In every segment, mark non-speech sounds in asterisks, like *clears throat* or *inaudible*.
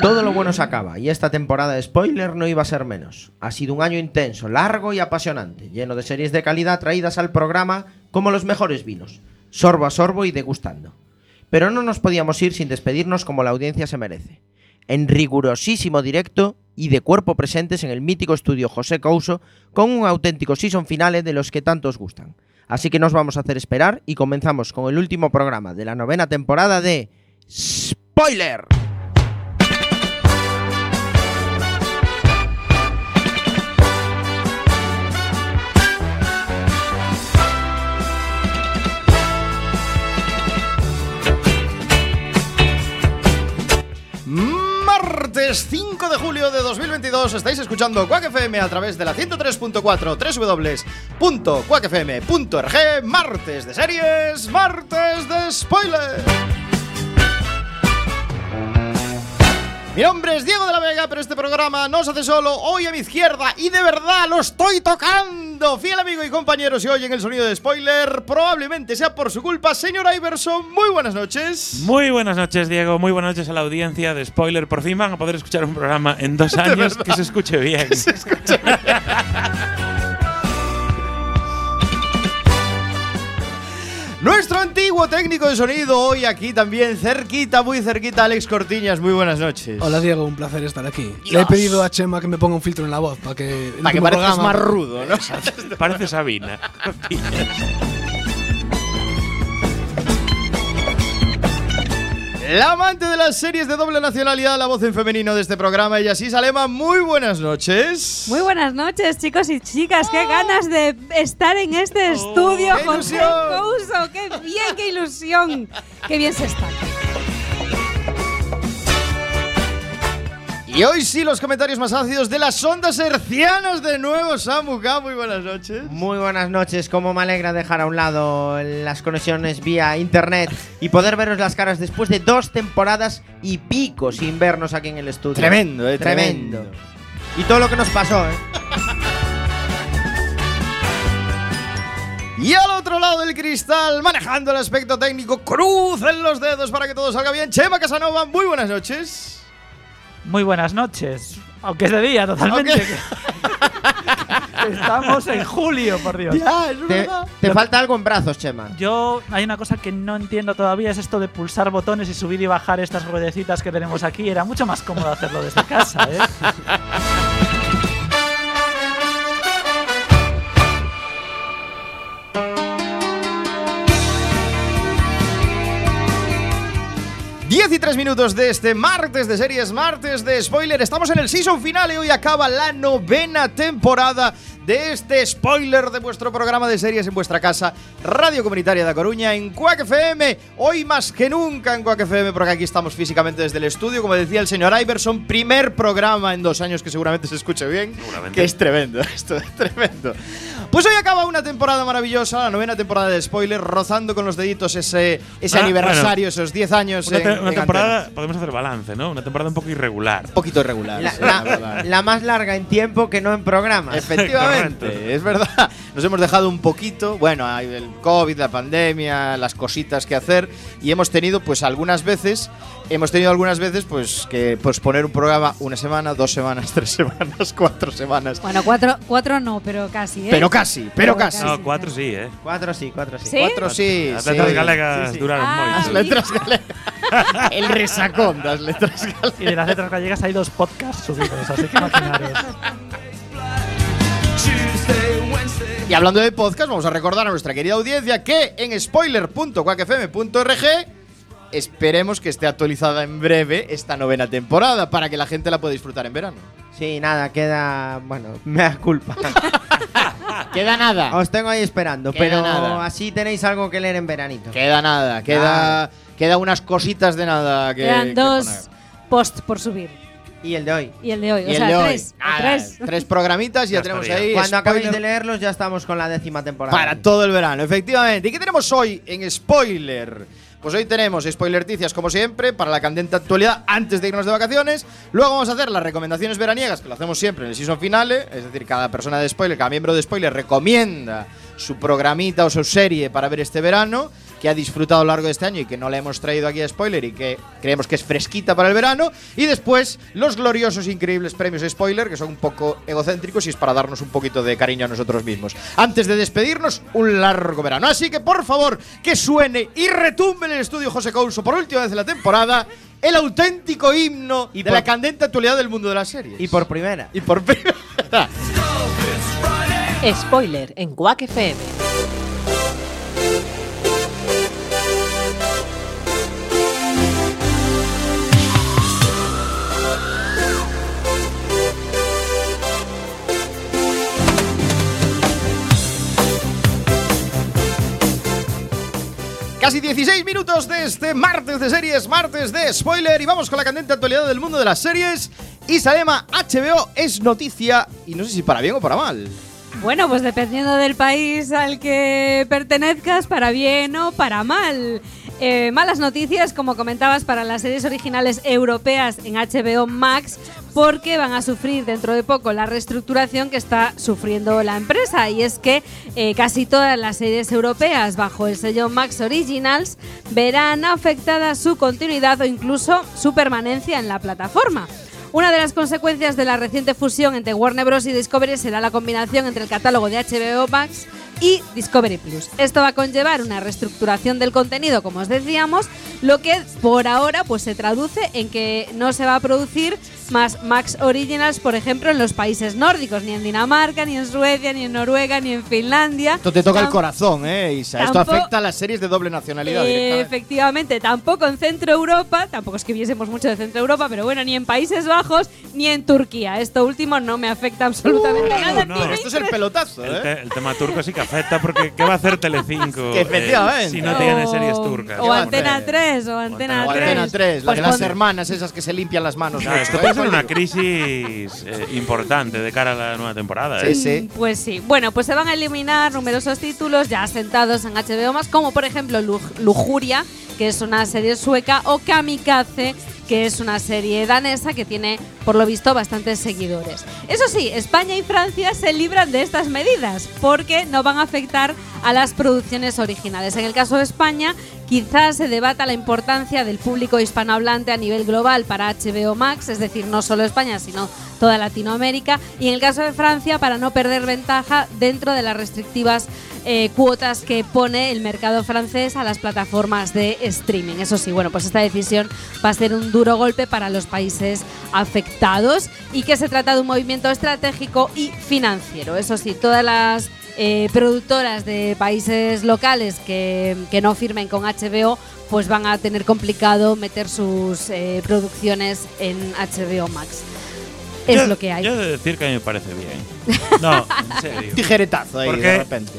Todo lo bueno se acaba y esta temporada de spoiler no iba a ser menos. Ha sido un año intenso, largo y apasionante, lleno de series de calidad traídas al programa como los mejores vinos, sorbo a sorbo y degustando. Pero no nos podíamos ir sin despedirnos como la audiencia se merece. En rigurosísimo directo y de cuerpo presentes en el mítico estudio José Couso con un auténtico season finale de los que tanto os gustan. Así que nos vamos a hacer esperar y comenzamos con el último programa de la novena temporada de Spoiler. Martes 5 de julio de 2022 estáis escuchando Quack FM a través de la 103.4 www.quackfm.org Martes de series, martes de spoiler. Mi nombre es Diego de la Vega, pero este programa no se hace solo. Hoy a mi izquierda y de verdad lo estoy tocando. Fiel amigo y compañero, si oyen el sonido de spoiler, probablemente sea por su culpa. Señor Iverson, muy buenas noches. Muy buenas noches, Diego. Muy buenas noches a la audiencia de Spoiler. Por fin van a poder escuchar un programa en dos *laughs* años que se escuche bien. *laughs* Se escucha bien. *laughs* Nuestro antiguo técnico de sonido hoy aquí también cerquita, muy cerquita, Alex Cortiñas. Muy buenas noches. Hola Diego, un placer estar aquí. Le he pedido a Chema que me ponga un filtro en la voz para que. Para que parezcas programa- más rudo, ¿no? Parece Sabina. *laughs* La amante de las series de doble nacionalidad, la voz en femenino de este programa, y así Salema. Muy buenas noches. Muy buenas noches, chicos y chicas. Qué ganas de estar en este estudio, Oh, qué José ilusión. Couso. Qué bien, qué ilusión. Qué bien se está. Y hoy sí, los comentarios más ácidos de las ondas hercianas de nuevo, Samuka. Muy buenas noches. Muy buenas noches, como me alegra dejar a un lado las conexiones vía internet y poder veros las caras después de dos temporadas y pico sin vernos aquí en el estudio. Tremendo, eh, Tremendo. tremendo. Y todo lo que nos pasó, ¿eh? Y al otro lado del cristal, manejando el aspecto técnico, crucen los dedos para que todo salga bien. Chema Casanova, muy buenas noches. Muy buenas noches. Aunque es de día, totalmente. *laughs* Estamos en julio, por Dios. Ya, es Te, te falta algo en brazos, Chema. Yo, hay una cosa que no entiendo todavía, es esto de pulsar botones y subir y bajar estas ruedecitas que tenemos aquí. Era mucho más cómodo hacerlo desde casa, ¿eh? *laughs* Diez y tres minutos de este martes de series, martes de spoiler. Estamos en el season final y hoy acaba la novena temporada de este spoiler de vuestro programa de series en vuestra casa, Radio Comunitaria de Coruña, en Quack FM. Hoy más que nunca en Quack FM, porque aquí estamos físicamente desde el estudio. Como decía el señor Iverson, primer programa en dos años que seguramente se escuche bien. Seguramente. Que es tremendo, *laughs* esto es tremendo. Pues hoy acaba una temporada maravillosa, la novena temporada de spoiler, rozando con los deditos ese, ese Ah, aniversario, esos 10 años. Una, en- te- una en temporada, antena. podemos hacer balance, ¿no? Una temporada un poco irregular. Un poquito irregular. La, sí, la- verdad. la más larga en tiempo que no en programas. Efectivamente, Correcto. es verdad. *laughs* Nos hemos dejado un poquito, bueno, hay el COVID, la pandemia, las cositas que hacer y hemos tenido pues algunas veces, hemos tenido algunas veces pues que posponer un programa una semana, dos semanas, *laughs* tres semanas, cuatro semanas. Bueno, cuatro, cuatro no, pero casi, ¿eh? Pero casi, pero Pero casi. No, cuatro sí, ¿eh? Cuatro sí, cuatro sí. ¿Sí? Cuatro sí, Las sí. letras galegas Sí, sí. duraron Ah, Las mucho. sí. letras galegas. *laughs* el resacón das letras galegas. Y de las letras gallegas hay dos podcasts subidos, así que imaginaros. Y hablando de podcast, vamos a recordar a nuestra querida audiencia que en spoiler.quackfm.org esperemos que esté actualizada en breve esta novena temporada para que la gente la pueda disfrutar en verano. Sí, nada, queda. Bueno, *laughs* me da culpa. *laughs* Queda nada. Os tengo ahí esperando, Queda pero nada. así tenéis algo que leer en veranito. Queda nada, queda, queda unas cositas de nada que. Quedan que dos poner. post por subir. Y el de hoy. Y el de hoy. Y o el sea, de hoy. tres. Nada, tres. tres programitas y ya, Ya tenemos estaría. ahí. Cuando acabéis spoiler de leerlos, ya estamos con la décima temporada. Para todo el verano, efectivamente. ¿Y qué tenemos hoy en spoiler? Pues hoy tenemos spoilerticias como siempre para la candente actualidad antes de irnos de vacaciones. Luego vamos a hacer las recomendaciones veraniega que lo hacemos siempre en el season finale. Es decir, cada persona de spoiler, cada miembro de spoiler recomienda su programita o su serie para ver este verano. Que ha disfrutado a lo largo de este año y que no le hemos traído aquí a spoiler y que creemos que es fresquita para el verano. Y después los gloriosos, increíbles premios spoiler, que son un poco egocéntricos y es para darnos un poquito de cariño a nosotros mismos. Antes de despedirnos, un largo verano. Así que por favor, que suene y retumbe en el estudio José Couso por última vez en la temporada. El auténtico himno Y de por- la candente actualidad del mundo de las series. Y por primera. y por primera. Spoiler en Quack FM. Casi 16 minutos de este martes de series, martes de spoiler. Y vamos con la candente actualidad del mundo de las series. Isalema HBO es noticia, y no sé si para bien o para mal. Bueno, pues dependiendo del país al que pertenezcas, para bien o para mal. Eh, malas noticias, como comentabas, para las series originales europeas en HBO Max, porque van a sufrir dentro de poco la reestructuración que está sufriendo la empresa. Y es que eh, casi todas las series europeas bajo el sello Max Originals verán afectada su continuidad o incluso su permanencia en la plataforma. Una de las consecuencias de la reciente fusión entre Warner Bros. y Discovery será la combinación entre el catálogo de HBO Max y Discovery Plus. Esto va a conllevar una reestructuración del contenido, como os decíamos, lo que por ahora pues se traduce en que no se va a producir más Max Originals, por ejemplo, en los países nórdicos, ni en Dinamarca, ni en Suecia, ni en Noruega, ni en Finlandia. Esto te toca el corazón, ¿eh, Isa? Esto Tampoco- afecta a las series de doble nacionalidad Eh, efectivamente, tampoco en Centro Europa, tampoco es que viésemos mucho de Centro Europa, pero bueno, ni en Países Bajos ni en Turquía. Esto último no me afecta absolutamente nada. no, Esto es el pelotazo, El, ¿eh? te- el tema turco sí que afecta porque ¿qué va a hacer Telecinco *laughs* Que efectivamente. si no tiene series O- turcas? O Antena hacer? 3, o Antena O 3. Antena 3, la Pues de las hermanas esas que se limpian las manos. Esto ser una crisis eh, importante de cara a la nueva temporada. Sí, ¿eh? sí. Pues sí. Bueno, pues se van a eliminar numerosos títulos ya asentados en HBO Max, como por ejemplo Lu- Lujuria, que es una serie sueca, o Kamikaze, que es una serie danesa que tiene, por lo visto, bastantes seguidores. Eso sí, España y Francia se libran de estas medidas porque no van a afectar a las producciones originales. En el caso de España, quizás se debata la importancia del público hispanohablante a nivel global para HBO Max, es decir, no solo España, sino toda Latinoamérica. Y en el caso de Francia, para no perder ventaja dentro de las restrictivas eh, cuotas que pone el mercado francés a las plataformas de streaming. Eso sí, bueno, pues esta decisión va a ser un duro golpe para los países afectados y que se trata de un movimiento estratégico y financiero. Eso sí, todas las eh, productoras de países locales que, que no firmen con HBO pues van a tener complicado meter sus eh, producciones en HBO Max. Es Yo- lo que hay. Yo he de decir que a mí me parece bien. No, en serio. *laughs* Tijeretazo ahí, ¿Por de repente.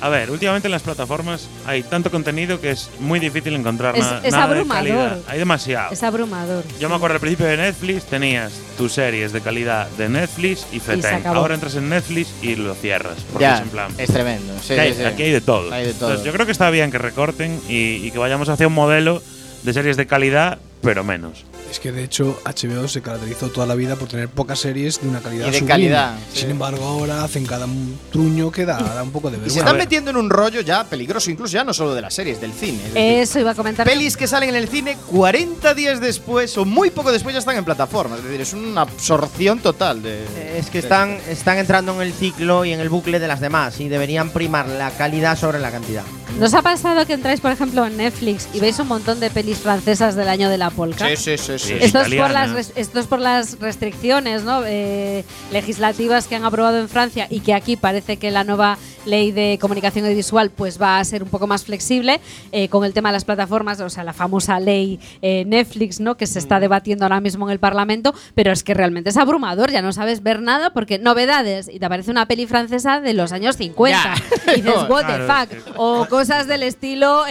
A ver, últimamente en las plataformas hay tanto contenido que es muy difícil encontrar Es- na- es nada abrumador. de calidad. Hay demasiado. Es abrumador. Yo me acuerdo al principio de Netflix tenías tus series de calidad de Netflix y Feten. Ahora entras en Netflix y lo cierras. Porque Ya, es en plan. es tremendo. sí, que hay- sí, sí. Aquí hay de todo. Hay de todo. Entonces, yo creo que está bien que recorten y, y que vayamos hacia un modelo de series de calidad, pero menos. Es que de hecho HBO se caracterizó toda la vida por tener pocas series de una calidad Y de sublime. calidad, sí. Sin embargo, ahora hacen cada truño que da, da un poco de Y se vergüenza. están metiendo en un rollo ya peligroso, incluso ya no solo de las series, del cine. es decir, Eso iba a comentar. Pelis que salen en el cine 40 días después o muy poco después ya están en plataformas. Es decir, es una absorción total de. Es que están, están entrando en el ciclo y en el bucle de las demás y deberían primar la calidad sobre la cantidad. ¿Nos ha pasado que entráis, por ejemplo, en Netflix y veis un montón de pelis francesas del año de la polka? Sí, sí, sí. Sí. Sí. Esto es, por las, esto es por las restricciones ¿no? Eh, legislativas que han aprobado en Francia y que aquí parece que la nueva ley de comunicación audiovisual pues va a ser un poco más flexible eh, con el tema de las plataformas, o sea, la famosa ley eh, Netflix, ¿no? que se está debatiendo ahora mismo en el Parlamento, pero es que realmente es abrumador, ya no sabes ver nada porque novedades y te aparece una peli francesa de los años 50 Ya. y dices, *laughs* No, what claro, the fuck, o cosas del estilo...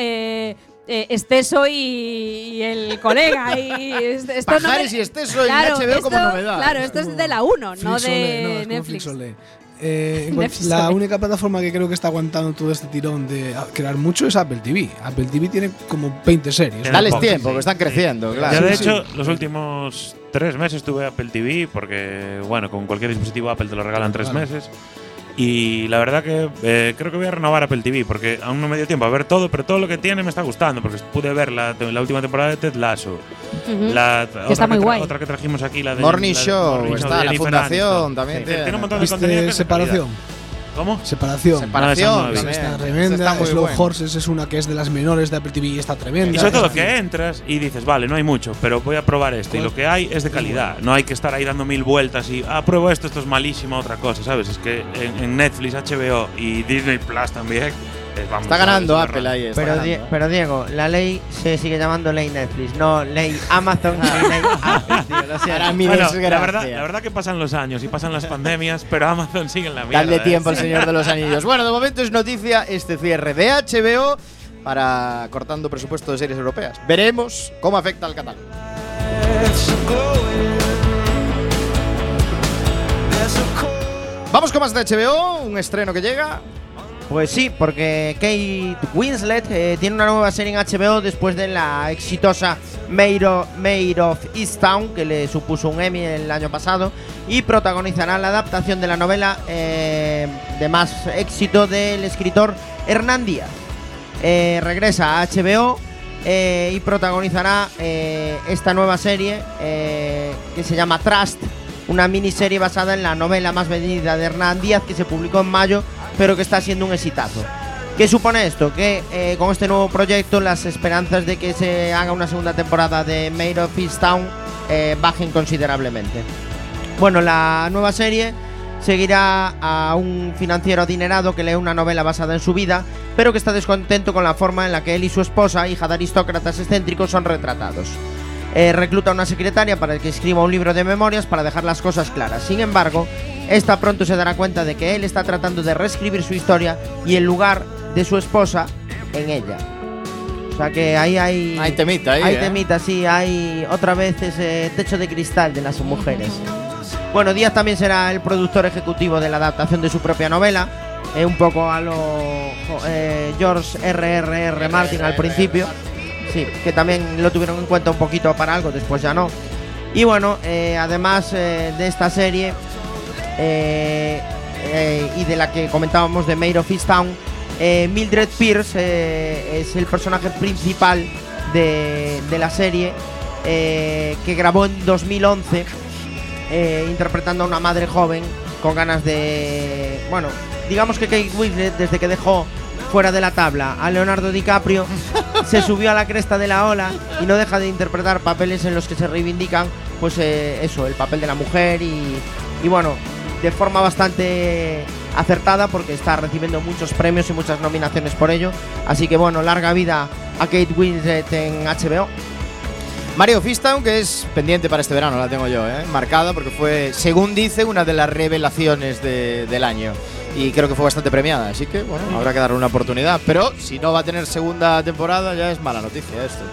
eh, Esteso y, y el colega y es- esto no me- Pajares y Esteso en HBO como esto- novedad. Claro, esto es de la 1, no de no, es como Netflix. Flixolé. Eh, Netflix la única plataforma que creo que está aguantando todo este tirón de crear mucho es Apple TV. Apple TV tiene como 20 series. Tiene Dales tiempo, sí. que están creciendo, Yo, claro. de Sí, hecho, los últimos tres meses tuve Apple TV porque, bueno, con cualquier dispositivo Apple te lo regalan tres meses. Y la verdad que eh, creo que voy a renovar Apple TV porque aún no me dio tiempo a ver todo, pero todo lo que tiene me está gustando porque pude ver la, la última temporada de Ted Lasso. La, está otra muy guay. Otra que trajimos aquí, la de Morning la de Show, Morning está de la Fundación, Aniston. también Sí, tiene. tiene un montón de contenido que ¿Cómo? Separación. Separación, también. está tremenda. está Slow buena. Horses es una que es de las menores de Apple TV y está tremenda. Y sobre todo que entras y dices, vale, no hay mucho, pero voy a probar esto. Y lo que hay es de calidad. No hay que estar ahí dando mil vueltas y, ah, pruebo esto, esto es malísimo, otra cosa, ¿sabes? Es que en, en Netflix, HBO y Disney Plus también. Vamos, Está ganando Apple ahí. está Pero, ganando, Die- pero Diego, la ley se sigue llamando ley Netflix, no ley Amazon ley *laughs* Apple, tío, Bueno, la desgracia. verdad, la verdad que pasan los años y pasan las pandemias, pero Amazon sigue en la mierda. Dale ¿eh? tiempo al Señor de los *laughs* Anillos. Bueno, de momento es noticia este cierre de HBO para cortando presupuesto de series europeas. Veremos cómo afecta al catálogo. Vamos con más de HBO, un estreno que llega. Pues sí, porque Kate Winslet eh, tiene una nueva serie en HBO después de la exitosa of, Maid of Easttown, que le supuso un Emmy el año pasado, y protagonizará la adaptación de la novela eh, de más éxito del escritor Hernán Díaz. Eh, regresa a HBO y protagonizará esta nueva serie que se llama Trust, una miniserie basada en la novela más vendida de Hernán Díaz que se publicó en mayo, pero que está siendo un exitazo. ¿Qué supone esto? Que eh, con este nuevo proyecto las esperanzas de que se haga una segunda temporada de Made of Easttown eh, bajen considerablemente. Bueno, la nueva serie seguirá a un financiero adinerado que lee una novela basada en su vida, pero que está descontento con la forma en la que él y su esposa, hija de aristócratas excéntricos, son retratados. Eh, recluta a una secretaria para que escriba un libro de memorias para dejar las cosas claras. Sin embargo, esta pronto se dará cuenta de que él está tratando de reescribir su historia y el lugar de su esposa en ella. O sea que ahí hay. Hay temita ahí, Hay ¿eh? temita, sí, hay otra vez ese techo de cristal de las mujeres. Bueno, Díaz también será el productor ejecutivo de la adaptación de su propia novela, eh, un poco a lo eh, George R.R.R. Martin al principio, sí, que también lo tuvieron en cuenta un poquito para algo, después ya no. Y bueno, eh, además eh, de esta serie eh, y de la que comentábamos de Maid of Easttown, Mildred Pierce es el personaje principal de, de la serie que grabó en 2011 eh, interpretando a una madre joven con ganas de... Bueno, digamos que Kate Winslet desde que dejó fuera de la tabla a Leonardo DiCaprio se subió a la cresta de la ola y no deja de interpretar papeles en los que se reivindican pues eh, eso, el papel de la mujer y, y bueno, de forma bastante acertada porque está recibiendo muchos premios y muchas nominaciones por ello. Así que bueno, larga vida a Kate Winslet en HBO. Mario Fistown, que es pendiente para este verano, la tengo yo, ¿eh? marcada, porque fue, según dice, una de las revelaciones de- del año. Y creo que fue bastante premiada, así que habrá que darle una oportunidad. Pero si no va a tener segunda temporada, ya es mala noticia esto.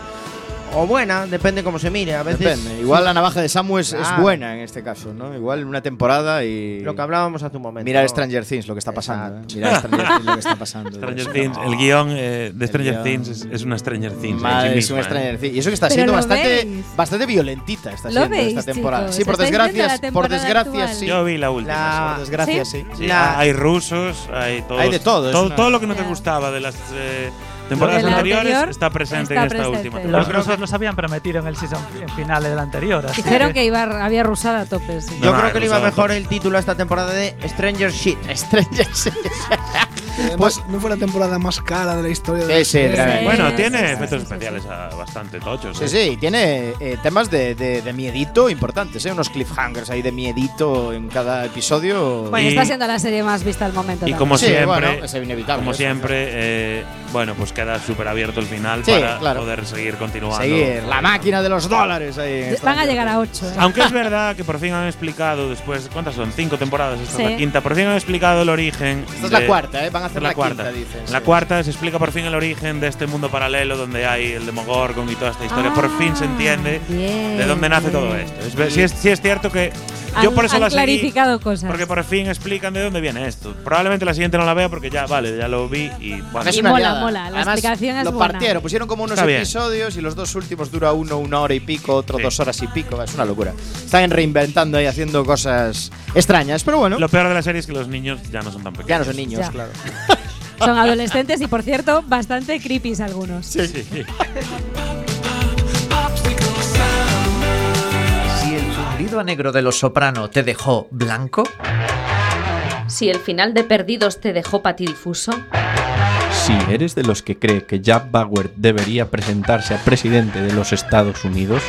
O buena, depende cómo se mire. A veces Depende. Igual la navaja de Samu es, buena en este caso, ¿no? Igual una temporada y. lo que hablábamos hace un momento. Mirar. Stranger Things, lo que está pasando. Exacto. ¿eh? Mirar Stranger Things, lo que está *laughs* pasando. Stranger Dios. Things, el guion eh, de Stranger guion. Things es, es una Stranger Things. Madre, sí es un misma, ¿eh? Stranger Things. Y eso que está Pero siendo bastante, veis. bastante violentita está siendo veis, esta temporada. chicos. sí, por ¿Estáis viendo desgracia, por desgracia sí. Yo vi la última. La- Por desgracia sí. Sí, La- hay rusos, hay todo. Hay de todo, Todo, una- todo lo que no te gustaba de las eh, temporadas anteriores anterior está presente está en esta presente. última Los rusos los habían prometido en el season final del anterior. así Dijeron que iba, había rusada a tope. sí. No, Yo no, creo que le iba mejor el título a esta temporada de Stranger Shit. Stranger Things. Además, no fue la temporada más cara de la historia de Sí, la sí. Bueno, tiene sí, sí, efectos sí, sí, especiales bastante tochos. Sí, ¿eh? sí, tiene eh, temas de, de, de miedito importantes, ¿eh? unos cliffhangers ahí de miedito en cada episodio. Bueno, Y- está siendo la serie más vista al momento. Y también. como Sí, siempre, bueno, es inevitable. como siempre, eh, bueno, pues queda súper abierto el final Sí, para claro. poder seguir continuando. Seguir la máquina de los dólares ahí. Van a llegar a Things. 8. Aunque es verdad que por fin han explicado después, ¿cuántas son? Cinco temporadas, esta es Sí. la quinta. Por fin han explicado el origen. Esta es la cuarta, ¿eh? Van a hacer la, la cuarta. quinta, dicen. La sí. cuarta se explica por fin el origen de este mundo paralelo donde hay el Demogorgon y toda esta historia. por fin se entiende de dónde nace todo esto. Es, sí, es, sí es cierto que Yo Han- por eso han la seguí, clarificado cosas. Porque por fin explican de dónde viene esto. Probablemente la siguiente no la vea porque ya, vale, ya lo vi y bueno. Es Y una mola, liada. mola, la Además, explicación es lo buena. partieron, pusieron como unos Está bien. episodios y los dos últimos dura uno, una hora y pico, otro Sí. dos horas y pico. Es una locura. Están reinventando y haciendo cosas extrañas, pero bueno, Lo peor de la serie es que los niños ya no son tan pequeños. ya no son niños, Ya. claro. *laughs* Son adolescentes y, por cierto, bastante creepy algunos. Sí, sí. Si el zumbido a negro de los soprano te dejó blanco, Si el final de Perdidos te dejó patidifuso, Si eres de los que cree que Jack Bauer debería presentarse a presidente de los Estados Unidos,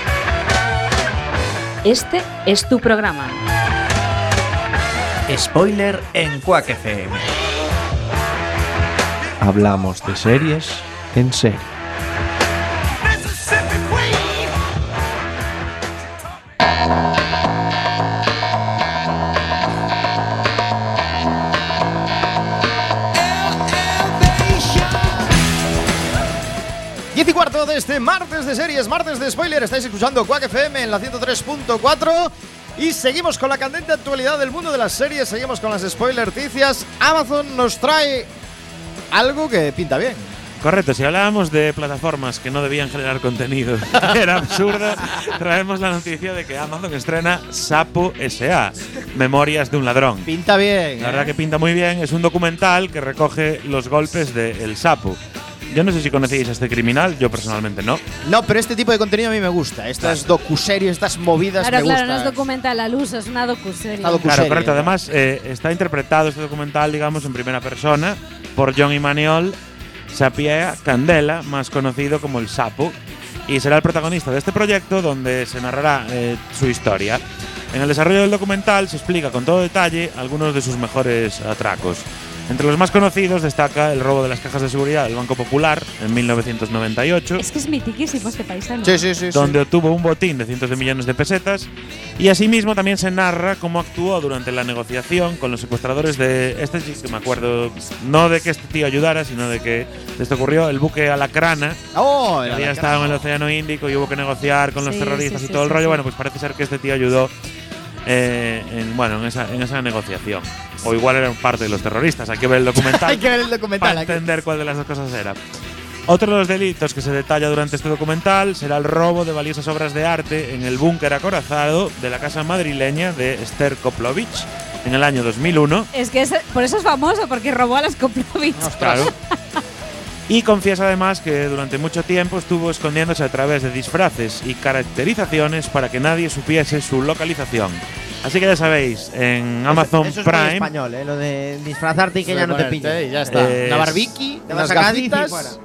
este es tu programa. spoiler en Quack FM. Hablamos de series en serie. Diez y cuarto de este martes de series, martes de spoiler. Estáis escuchando Quack FM en la 103.4. Y seguimos con la candente actualidad del mundo de las series. Seguimos con las spoiler noticias. Amazon nos trae algo que pinta bien. Correcto, si hablábamos de plataformas que no debían generar contenido, *laughs* era absurdo, traemos la noticia de que Amazon estrena Sapo S.A., Memorias de un ladrón. Pinta bien. La verdad ¿eh? que pinta muy bien, es un documental que recoge los golpes de El Sapo. Yo no sé si conocéis a este criminal, yo personalmente no. No, pero este tipo de contenido a mí me gusta. Estas docuseries, estas movidas Claro, me claro, no gustan. es documental al uso, es una docuserie. Una Claro, correcto. ¿no? Además, eh, está interpretado este documental, digamos, en primera persona por John Imaniol Sapia Candela, más conocido como El Sapo, y será el protagonista de este proyecto donde se narrará eh, su historia. En el desarrollo del documental se explica con todo detalle algunos de sus mejores atracos. Entre los más conocidos destaca el robo de las cajas de seguridad del Banco Popular en 1998 Es que es mitiquísimo este paisano. Sí, sí, sí. sí. donde obtuvo un botín de cientos de millones de pesetas. Y asimismo también se narra cómo actuó durante la negociación con los secuestradores de este sí que me acuerdo, no de que este tío ayudara, sino de que esto ocurrió, el buque Alacrana, Oh, que había estado en el Océano Índico y hubo que negociar con los terroristas sí, y sí, todo el rollo. sí. Bueno, pues parece ser que este tío ayudó eh, en, bueno, en, esa, en esa negociación. O igual eran parte de los terroristas, hay que ver el documental. *laughs* Hay que ver el documental. para entender cuál de las dos cosas era. Otro de los delitos que se detalla durante este documental será el robo de valiosas obras de arte en el búnker acorazado de la casa madrileña de Esther Koplovich en el año 2001. Es que es- por eso es famoso, porque robó a las Koplovich. Claro. Y confiesa además que durante mucho tiempo estuvo escondiéndose a través de disfraces y caracterizaciones para que nadie supiese su localización. Así que ya sabéis, en Amazon Eso es muy Prime español, ¿eh? Lo de disfrazarte y que ya no te Ponerte pille. Y ya está. Eh, Una barbiqui, te vas a y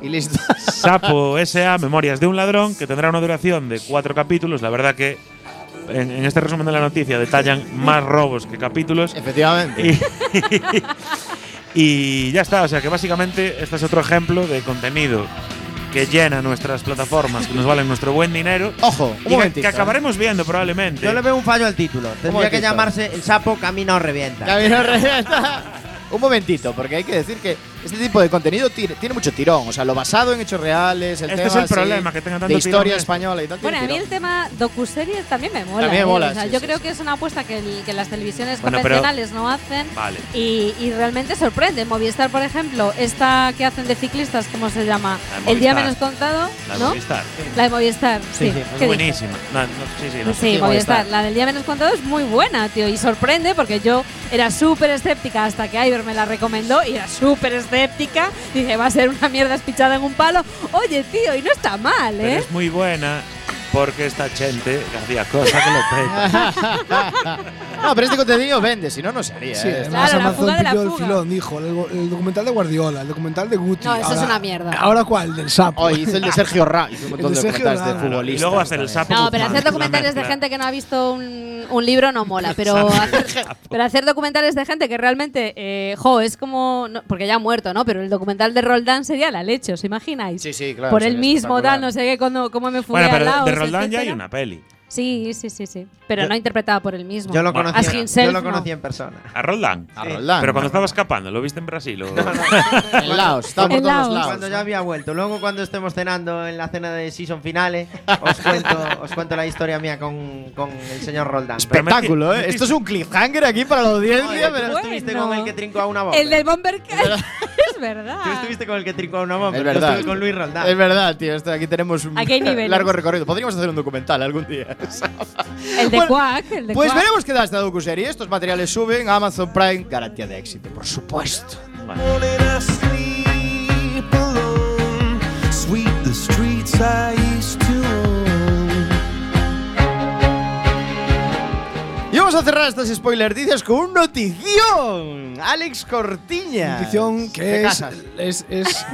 y listo. *laughs* Sapo S.A. Memorias de un ladrón, que tendrá una duración de cuatro capítulos. La verdad que en, en este resumen de la noticia detallan *laughs* más robos que capítulos. Efectivamente. Y, *laughs* y ya está, o sea que básicamente este es otro ejemplo de contenido que llena nuestras plataformas, que nos valen nuestro buen dinero. Ojo, un y que, momentito. que acabaremos viendo probablemente. Yo le veo un fallo al título. Tendría que llamarse El sapo camina o revienta. Camino revienta. *laughs* Un momentito, porque hay que decir que este tipo de contenido tiene, tiene mucho tirón. O sea, lo basado en hechos reales, el Este tema es el así problema, que tenga tanto de historia tirón esto. española y tal. Bueno, a mí el tema docuseries también me mola. También ¿eh? mola, O sea, sí, yo sí, creo sí. que es una apuesta que, el- que las televisiones Bueno, pero- convencionales no hacen. Vale. Y, y realmente sorprende. Movistar, por ejemplo, esta que hacen de ciclistas, ¿cómo se llama? El día menos contado, La de ¿no? Movistar. La de Movistar, sí. sí, ¿Qué Es buenísima. No, no, sí, sí, no sé. Sí, Sí, Movistar. Movistar. La del día menos contado es muy buena, tío. Y sorprende porque yo era súper escéptica hasta que Iber me la recomendó y era súper escéptica. Dije, va a ser una mierda espichada en un palo. Oye, tío, y no está mal, Pero ¿eh? es muy buena porque esta gente que hacía cosas que lo peta. *laughs* No, pero este contenido vende, si no, no sería. Sí, ¿eh? además Claro, la Amazon la pilló el fuga. filón, dijo. El, el documental de Guardiola, el documental de Guti. No, eso es una mierda. ¿Ahora cuál? Del sapo. Oh, hizo el de Sergio Ra, hizo un montón de documentales de futbolistas. Y luego hacer el sapo. No, pero hacer documentales de gente que no ha visto un, un libro no mola. *laughs* Pero hacer, *laughs* pero hacer documentales de gente que realmente, eh, jo, es como. no- porque ya ha muerto, ¿no? Pero el documental de Roldán sería la leche, ¿os imagináis? Sí, sí, claro. Por él mismo, tal, no sé qué, cuando, cómo me fui Bueno, al pero lado. de Roldán ya hay una peli. Sí, sí, sí, sí. Pero Yo- no interpretada por él mismo. Yo lo conocí, As yo lo no. conocí en persona. A Roldán. A Roldán. Pero cuando estaba escapando, ¿lo viste en Brasil? o- *laughs* En Laos, está por En todos Laos. lados. Cuando ya había vuelto. Luego cuando estemos cenando en la cena de season finale, os cuento, os cuento la historia mía con, con el señor Roldán. Espectáculo, ¿eh? Esto es un cliffhanger aquí para la audiencia, pero... estuviste con el que trincó a una bomba. El del Bomber. *laughs* es verdad. Tú estuviste con el que trincó a una bomba. Es verdad. estuve con Luis Roldán. Es verdad, tío. esto- aquí tenemos un Aquí largo recorrido. Podríamos hacer un documental algún día. *laughs* El de Bueno, Quack. El de Pues Quack. veremos qué da esta docuserie. Estos materiales suben a Amazon Prime. Garantía de éxito, por supuesto. Vamos a cerrar estas spoiler noticias con un notición. Alex Cortiña. Notición que es, es, es,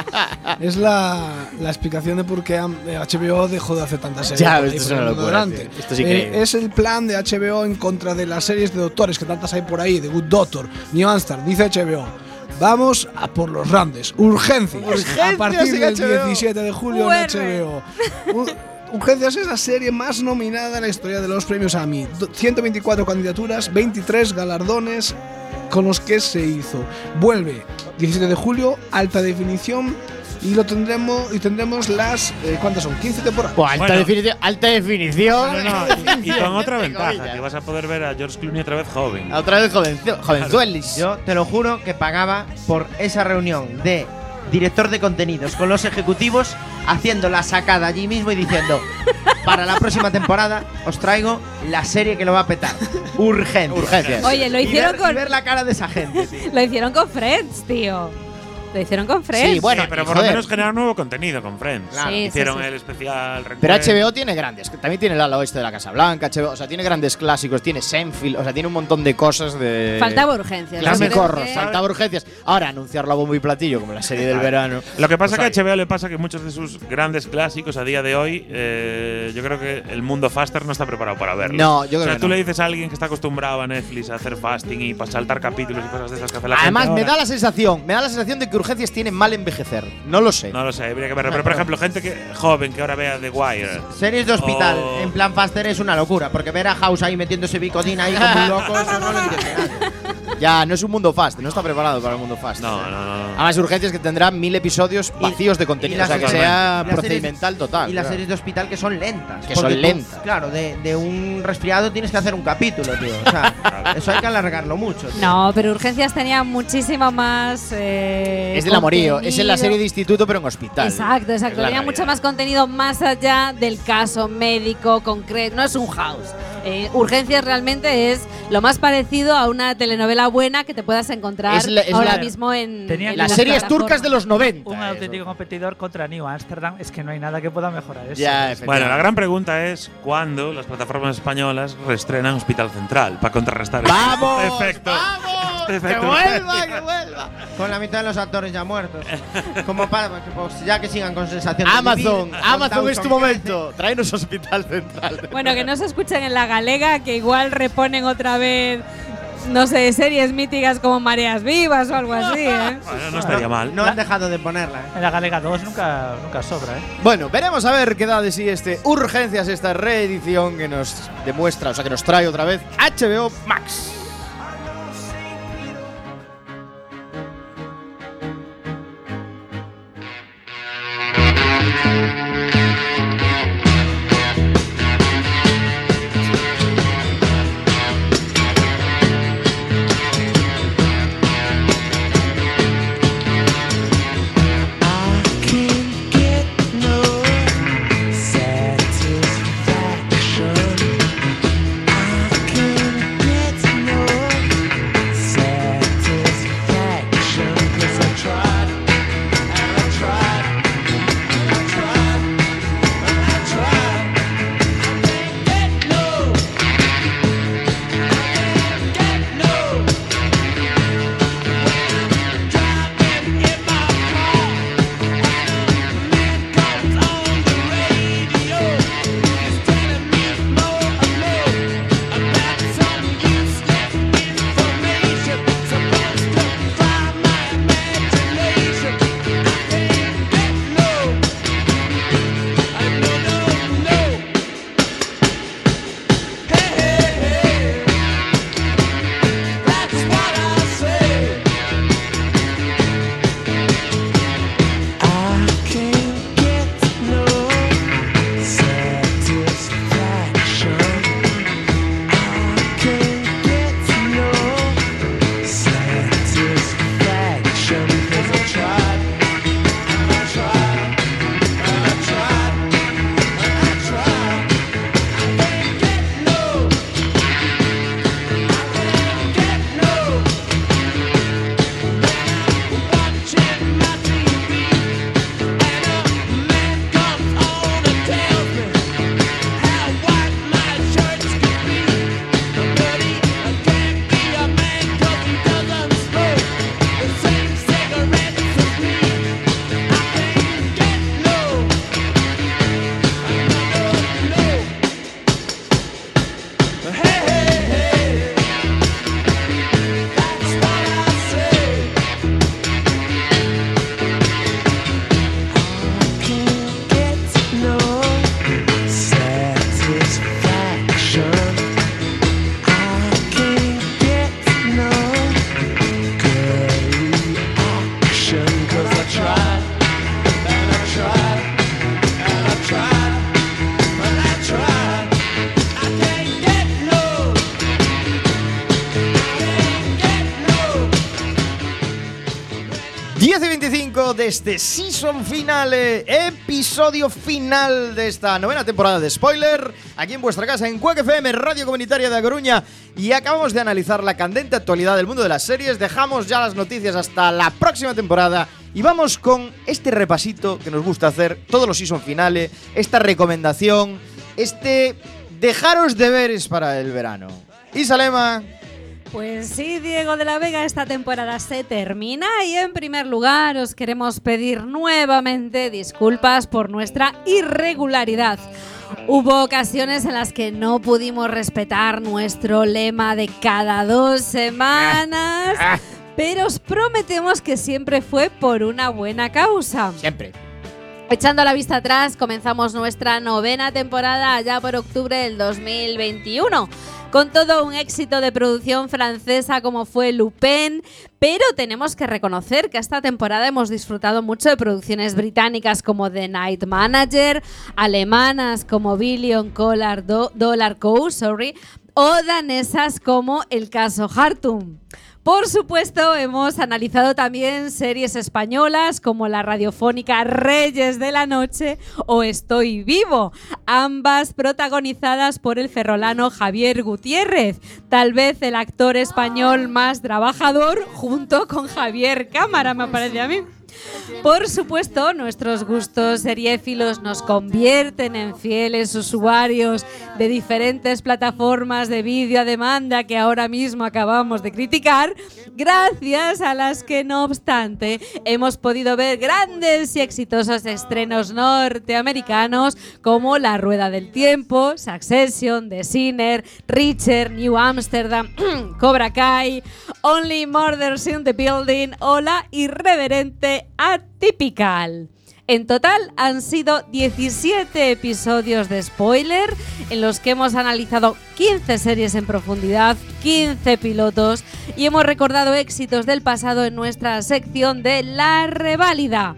*laughs* es la, la explicación de por qué am- eh, HBO dejó de hacer tantas series. Ya, esto es una locura. Esto es Eh, increíble. es el plan de HBO en contra de las series de doctores que tantas hay por ahí, de Good Doctor, New Amsterdam, dice HBO. Vamos a por los grandes. Urgencias. Urgencias a partir del HBO. 17 de julio en HBO. *laughs* Urgencias es la serie más nominada en la historia de los premios Emmy. Do- 124 candidaturas, 23 galardones con los que se hizo. Vuelve 17 de julio, alta definición y lo tendremos y tendremos las eh, ¿cuántas son? 15 temporadas. Buah, alta, Bueno. definición, alta definición. No, no, y, y *laughs* con otra ventaja, que vas a poder ver a George Clooney otra vez joven. Otra vez jovenzu- jovenzuelis. Yo te lo juro que pagaba por esa reunión de director de contenidos con los ejecutivos haciendo la sacada allí mismo y diciendo para la próxima temporada os traigo la serie que lo va a petar. Urgente. Urgencias. Oye, lo Y hicieron y con. ver la cara de esa gente. Lo hicieron con Friends, tío. Lo hicieron con Friends. Sí, bueno, Sí, pero por joder. lo menos generar nuevo contenido con Friends. Claro. Sí, sí, Hicieron sí. el especial. Pero. HBO tiene grandes. También tiene el ala oeste de la Casa Blanca. HBO, o sea, tiene grandes clásicos. Tiene Senfield. O sea, tiene un montón de cosas de. Faltaba urgencias. Las Yo creo corros, que- faltaba urgencias. Ahora, anunciarlo a bombo y platillo, como la serie del verano. Lo que pasa Pues es que a HBO le pasa que muchos de sus grandes clásicos a día de hoy, eh, yo creo que el mundo faster no está preparado para verlos. No, yo creo O sea, que tú no. le dices a alguien que está acostumbrado a Netflix a hacer fasting y para saltar capítulos y cosas de esas que hace la Además, gente me ahora. da la sensación, me da la sensación de que urgencias tiene mal envejecer. No lo sé. No lo sé, habría que verlo. Pero, por ejemplo, gente que joven que ahora vea The Wire. Series de hospital Oh. en plan Faster es una locura, porque ver a House ahí metiéndose bicodina ahí como *laughs* un loco, eso no lo entiende nadie. Ya, no es un mundo fast, no está preparado para el mundo fast. No, no, no. no. Además, urgencias que tendrán mil episodios Y- vacíos de contenido. O sea, que sea y las series- procedimental total. Y las claro. series de hospital que son lentas. Que son tú, lentas. Claro, de, de un resfriado tienes que hacer un capítulo, tío. O sea, eso hay que alargarlo mucho. tío. No, pero Urgencias tenía muchísimo más. eh, Es del amorío, es en la serie de instituto, pero en hospital. Exacto, exacto. Tenía mucho más contenido más allá del caso médico concreto. No es un house. Eh, Urgencias realmente es lo más parecido a una telenovela buena que te puedas encontrar Es la- es ahora la- mismo en, en Las series turcas de los 90. Un eso. auténtico competidor contra New Amsterdam. Es que no hay nada que pueda mejorar eso. Ya, Bueno, la gran pregunta es cuándo las plataformas españolas reestrenan Hospital Central para contrarrestar ¡Vamos! este efecto. ¡Vamos! este ¡Que efecto. vuelva, que vuelva! Con la mitad de los actores ya muertos. Como para que, pues, ya que sigan con sensación de Amazon, Amazon es tu Dawson momento. Tráenos Hospital Central. Bueno, que no se escuchen en la galega, que igual reponen otra vez, no sé, series míticas como Mareas Vivas o algo así, ¿eh? *laughs* Bueno, no estaría mal. No han dejado de ponerla. ¿eh? En la Galega 2 nunca, nunca sobra, ¿eh? Bueno, veremos a ver qué da de sí este Urgencias, esta reedición que nos demuestra, o sea, que nos trae otra vez HBO Max. Este season finale, episodio final de esta novena temporada de Spoiler, aquí en vuestra casa en Quack FM, Radio Comunitaria de A Coruña, y acabamos de analizar la candente actualidad del mundo de las series, dejamos ya las noticias hasta la próxima temporada y vamos con este repasito que nos gusta hacer todos los season finales, esta recomendación, este dejaros deberes para el verano. Isalema, Pues sí, Diego de la Vega, esta temporada se termina y en primer lugar os queremos pedir nuevamente disculpas por nuestra irregularidad. Hubo ocasiones en las que no pudimos respetar nuestro lema de cada dos semanas, pero os prometemos que siempre fue por una buena causa. siempre. Echando la vista atrás, comenzamos nuestra novena temporada allá por octubre del 2021. Con todo un éxito de producción francesa como fue Lupin, pero tenemos que reconocer que esta temporada hemos disfrutado mucho de producciones británicas como The Night Manager, alemanas como Billion Collar Do- Dollar Co. Sorry, o danesas como El caso Hartum. Por supuesto, hemos analizado también series españolas como la radiofónica Reyes de la Noche o Estoy Vivo, ambas protagonizadas por el ferrolano Javier Gutiérrez, tal vez el actor español más trabajador junto con Javier Cámara, me parece a mí. Por supuesto, nuestros gustos seriéfilos nos convierten en fieles usuarios de diferentes plataformas de vídeo a demanda que ahora mismo acabamos de criticar, gracias a las que, no obstante, hemos podido ver grandes y exitosos estrenos norteamericanos como La Rueda del Tiempo, Succession, The Sinner, Richard, New Amsterdam, *clears throat* Cobra Kai, Only Murders in the Building o la irreverente Atypical. En total han sido 17 episodios de spoiler en los que hemos analizado 15 series en profundidad, 15 pilotos y hemos recordado éxitos del pasado en nuestra sección de La Reválida.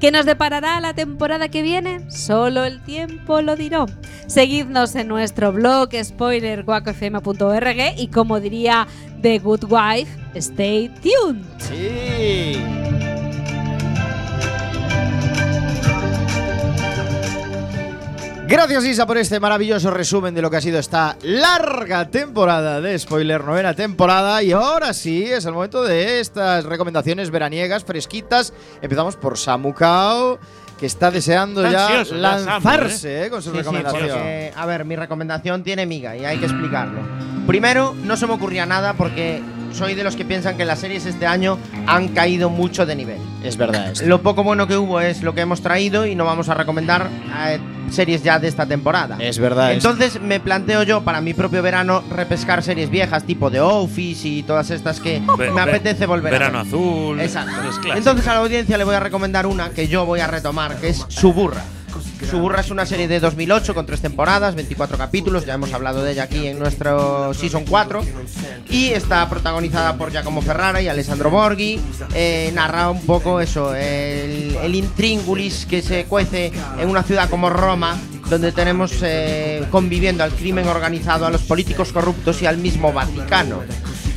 ¿Qué nos deparará la temporada que viene? Solo el tiempo lo dirá. Seguidnos en nuestro blog spoilerguacofm.org y como diría The Good Wife, stay tuned. Gracias Isa por este maravilloso resumen de lo que ha sido esta larga temporada de spoiler, novena temporada. Y ahora sí, es el momento de estas recomendaciones veraniegas, fresquitas. Empezamos por Samukao, que está deseando Está ya ansioso ya, Samu, lanzarse eh, con su Sí, sí, recomendación. porque, a ver, mi recomendación tiene miga y hay que explicarlo. Primero, no se me ocurría nada porque soy de los que piensan que las series este año han caído mucho de nivel. es verdad esto. Lo poco bueno que hubo es lo que hemos traído y no vamos a recomendar eh, series ya de esta temporada. Es verdad. Entonces me planteo yo para mi propio verano repescar series viejas tipo The Office y todas estas que me apetece volver Verano a ver. azul. Exacto. Entonces a la audiencia le voy a recomendar una que yo voy a retomar, que es Suburra. Suburra es una serie de 2008 con tres temporadas, 24 capítulos, ya hemos hablado de ella aquí en nuestro Season 4. Y está protagonizada por Giacomo Ferrara y Alessandro Borghi. Eh, narra un poco eso, el, el intríngulis que se cuece en una ciudad como Roma, donde tenemos eh, conviviendo al crimen organizado, a los políticos corruptos y al mismo Vaticano.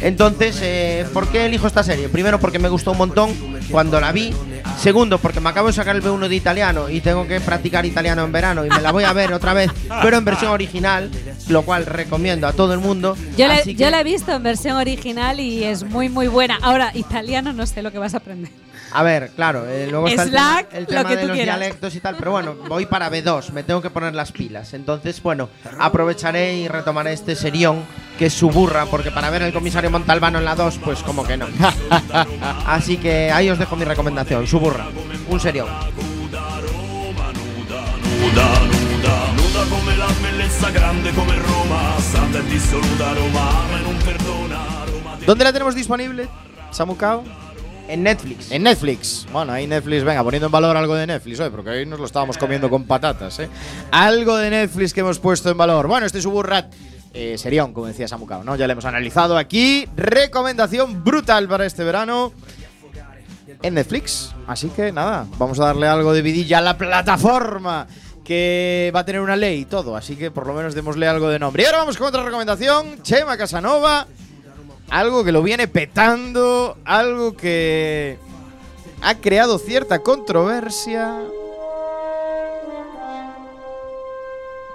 Entonces, eh, ¿por qué elijo esta serie? Primero, porque me gustó un montón cuando la vi. Segundo, porque me acabo de sacar el B1 de italiano y tengo que practicar italiano en verano y me la voy a ver otra vez, *laughs* pero en versión original, lo cual recomiendo a todo el mundo. Yo, la, yo la he visto en versión original y es muy, muy buena. Ahora, italiano no sé lo que vas a aprender. A ver, claro, eh, luego está el tema, el lo tema que de tú los quieras. dialectos y tal, pero bueno, voy para B2, me tengo que poner las pilas. Entonces, bueno, aprovecharé y retomaré este serión que es su burra, porque para ver el comisario Montalbano en la 2, pues como que no. *laughs* Así que ahí os dejo mi recomendación, su burra, un serión. ¿Dónde la tenemos disponible? Samukao. En Netflix. En Netflix. Bueno, ahí Netflix, venga, poniendo en valor algo de Netflix, hoy, porque ahí nos lo estábamos comiendo con patatas, ¿eh? Algo de Netflix que hemos puesto en valor. Bueno, este Suburrat eh, sería un, como decía Samukao, ¿no? Ya lo hemos analizado aquí. Recomendación brutal para este verano en Netflix. Así que nada, vamos a darle algo de vidilla a la plataforma que va a tener una ley y todo. Así que por lo menos démosle algo de nombre. Y ahora vamos con otra recomendación. Chema Casanova. Algo que lo viene petando. Algo que ha creado cierta controversia.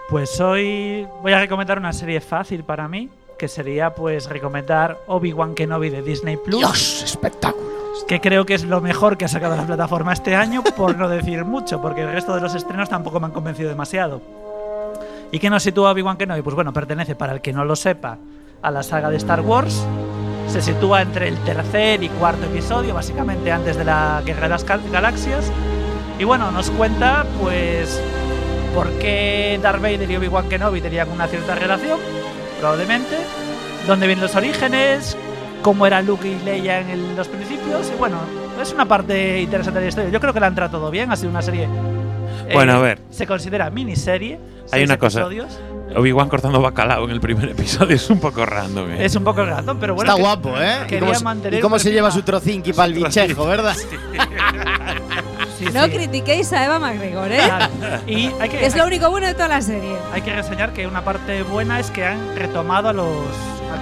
Pues hoy voy a recomendar una serie fácil para mí, que sería pues recomendar Obi-Wan Kenobi de Disney Plus. ¡Dios! ¡Espectáculo! Que creo que es lo mejor que ha sacado la plataforma este año, por no decir mucho, porque el resto de los estrenos tampoco me han convencido demasiado. ¿Y qué nos sitúa Obi-Wan Kenobi? Pues bueno, pertenece, para el que no lo sepa, a la saga de Star Wars. Se sitúa entre el tercer y cuarto episodio, básicamente antes de la Guerra de las Gal- Galaxias. Y bueno, nos cuenta, pues, por qué Darth Vader y Obi-Wan Kenobi tenían una cierta relación, probablemente, dónde vienen los orígenes, cómo era Luke y Leia en el- los principios. Y bueno, es una parte interesante de la historia. Yo creo que la han tratado todo bien, ha sido una serie. eh, Bueno, a ver. Se considera miniserie. Hay una cosa. episodios. Obi-Wan cortando bacalao en el primer episodio es un poco random. ¿eh? Es un poco random, pero bueno. Está que- guapo, ¿eh? ¿Y quería cómo, se- mantener y cómo se lleva su trocinqui para el bichejo, verdad? Sí, No sí. critiquéis a Eva McGregor, ¿eh? Claro. Y hay que, Es lo único bueno de toda la serie. hay que reseñar que una parte buena es que han retomado a los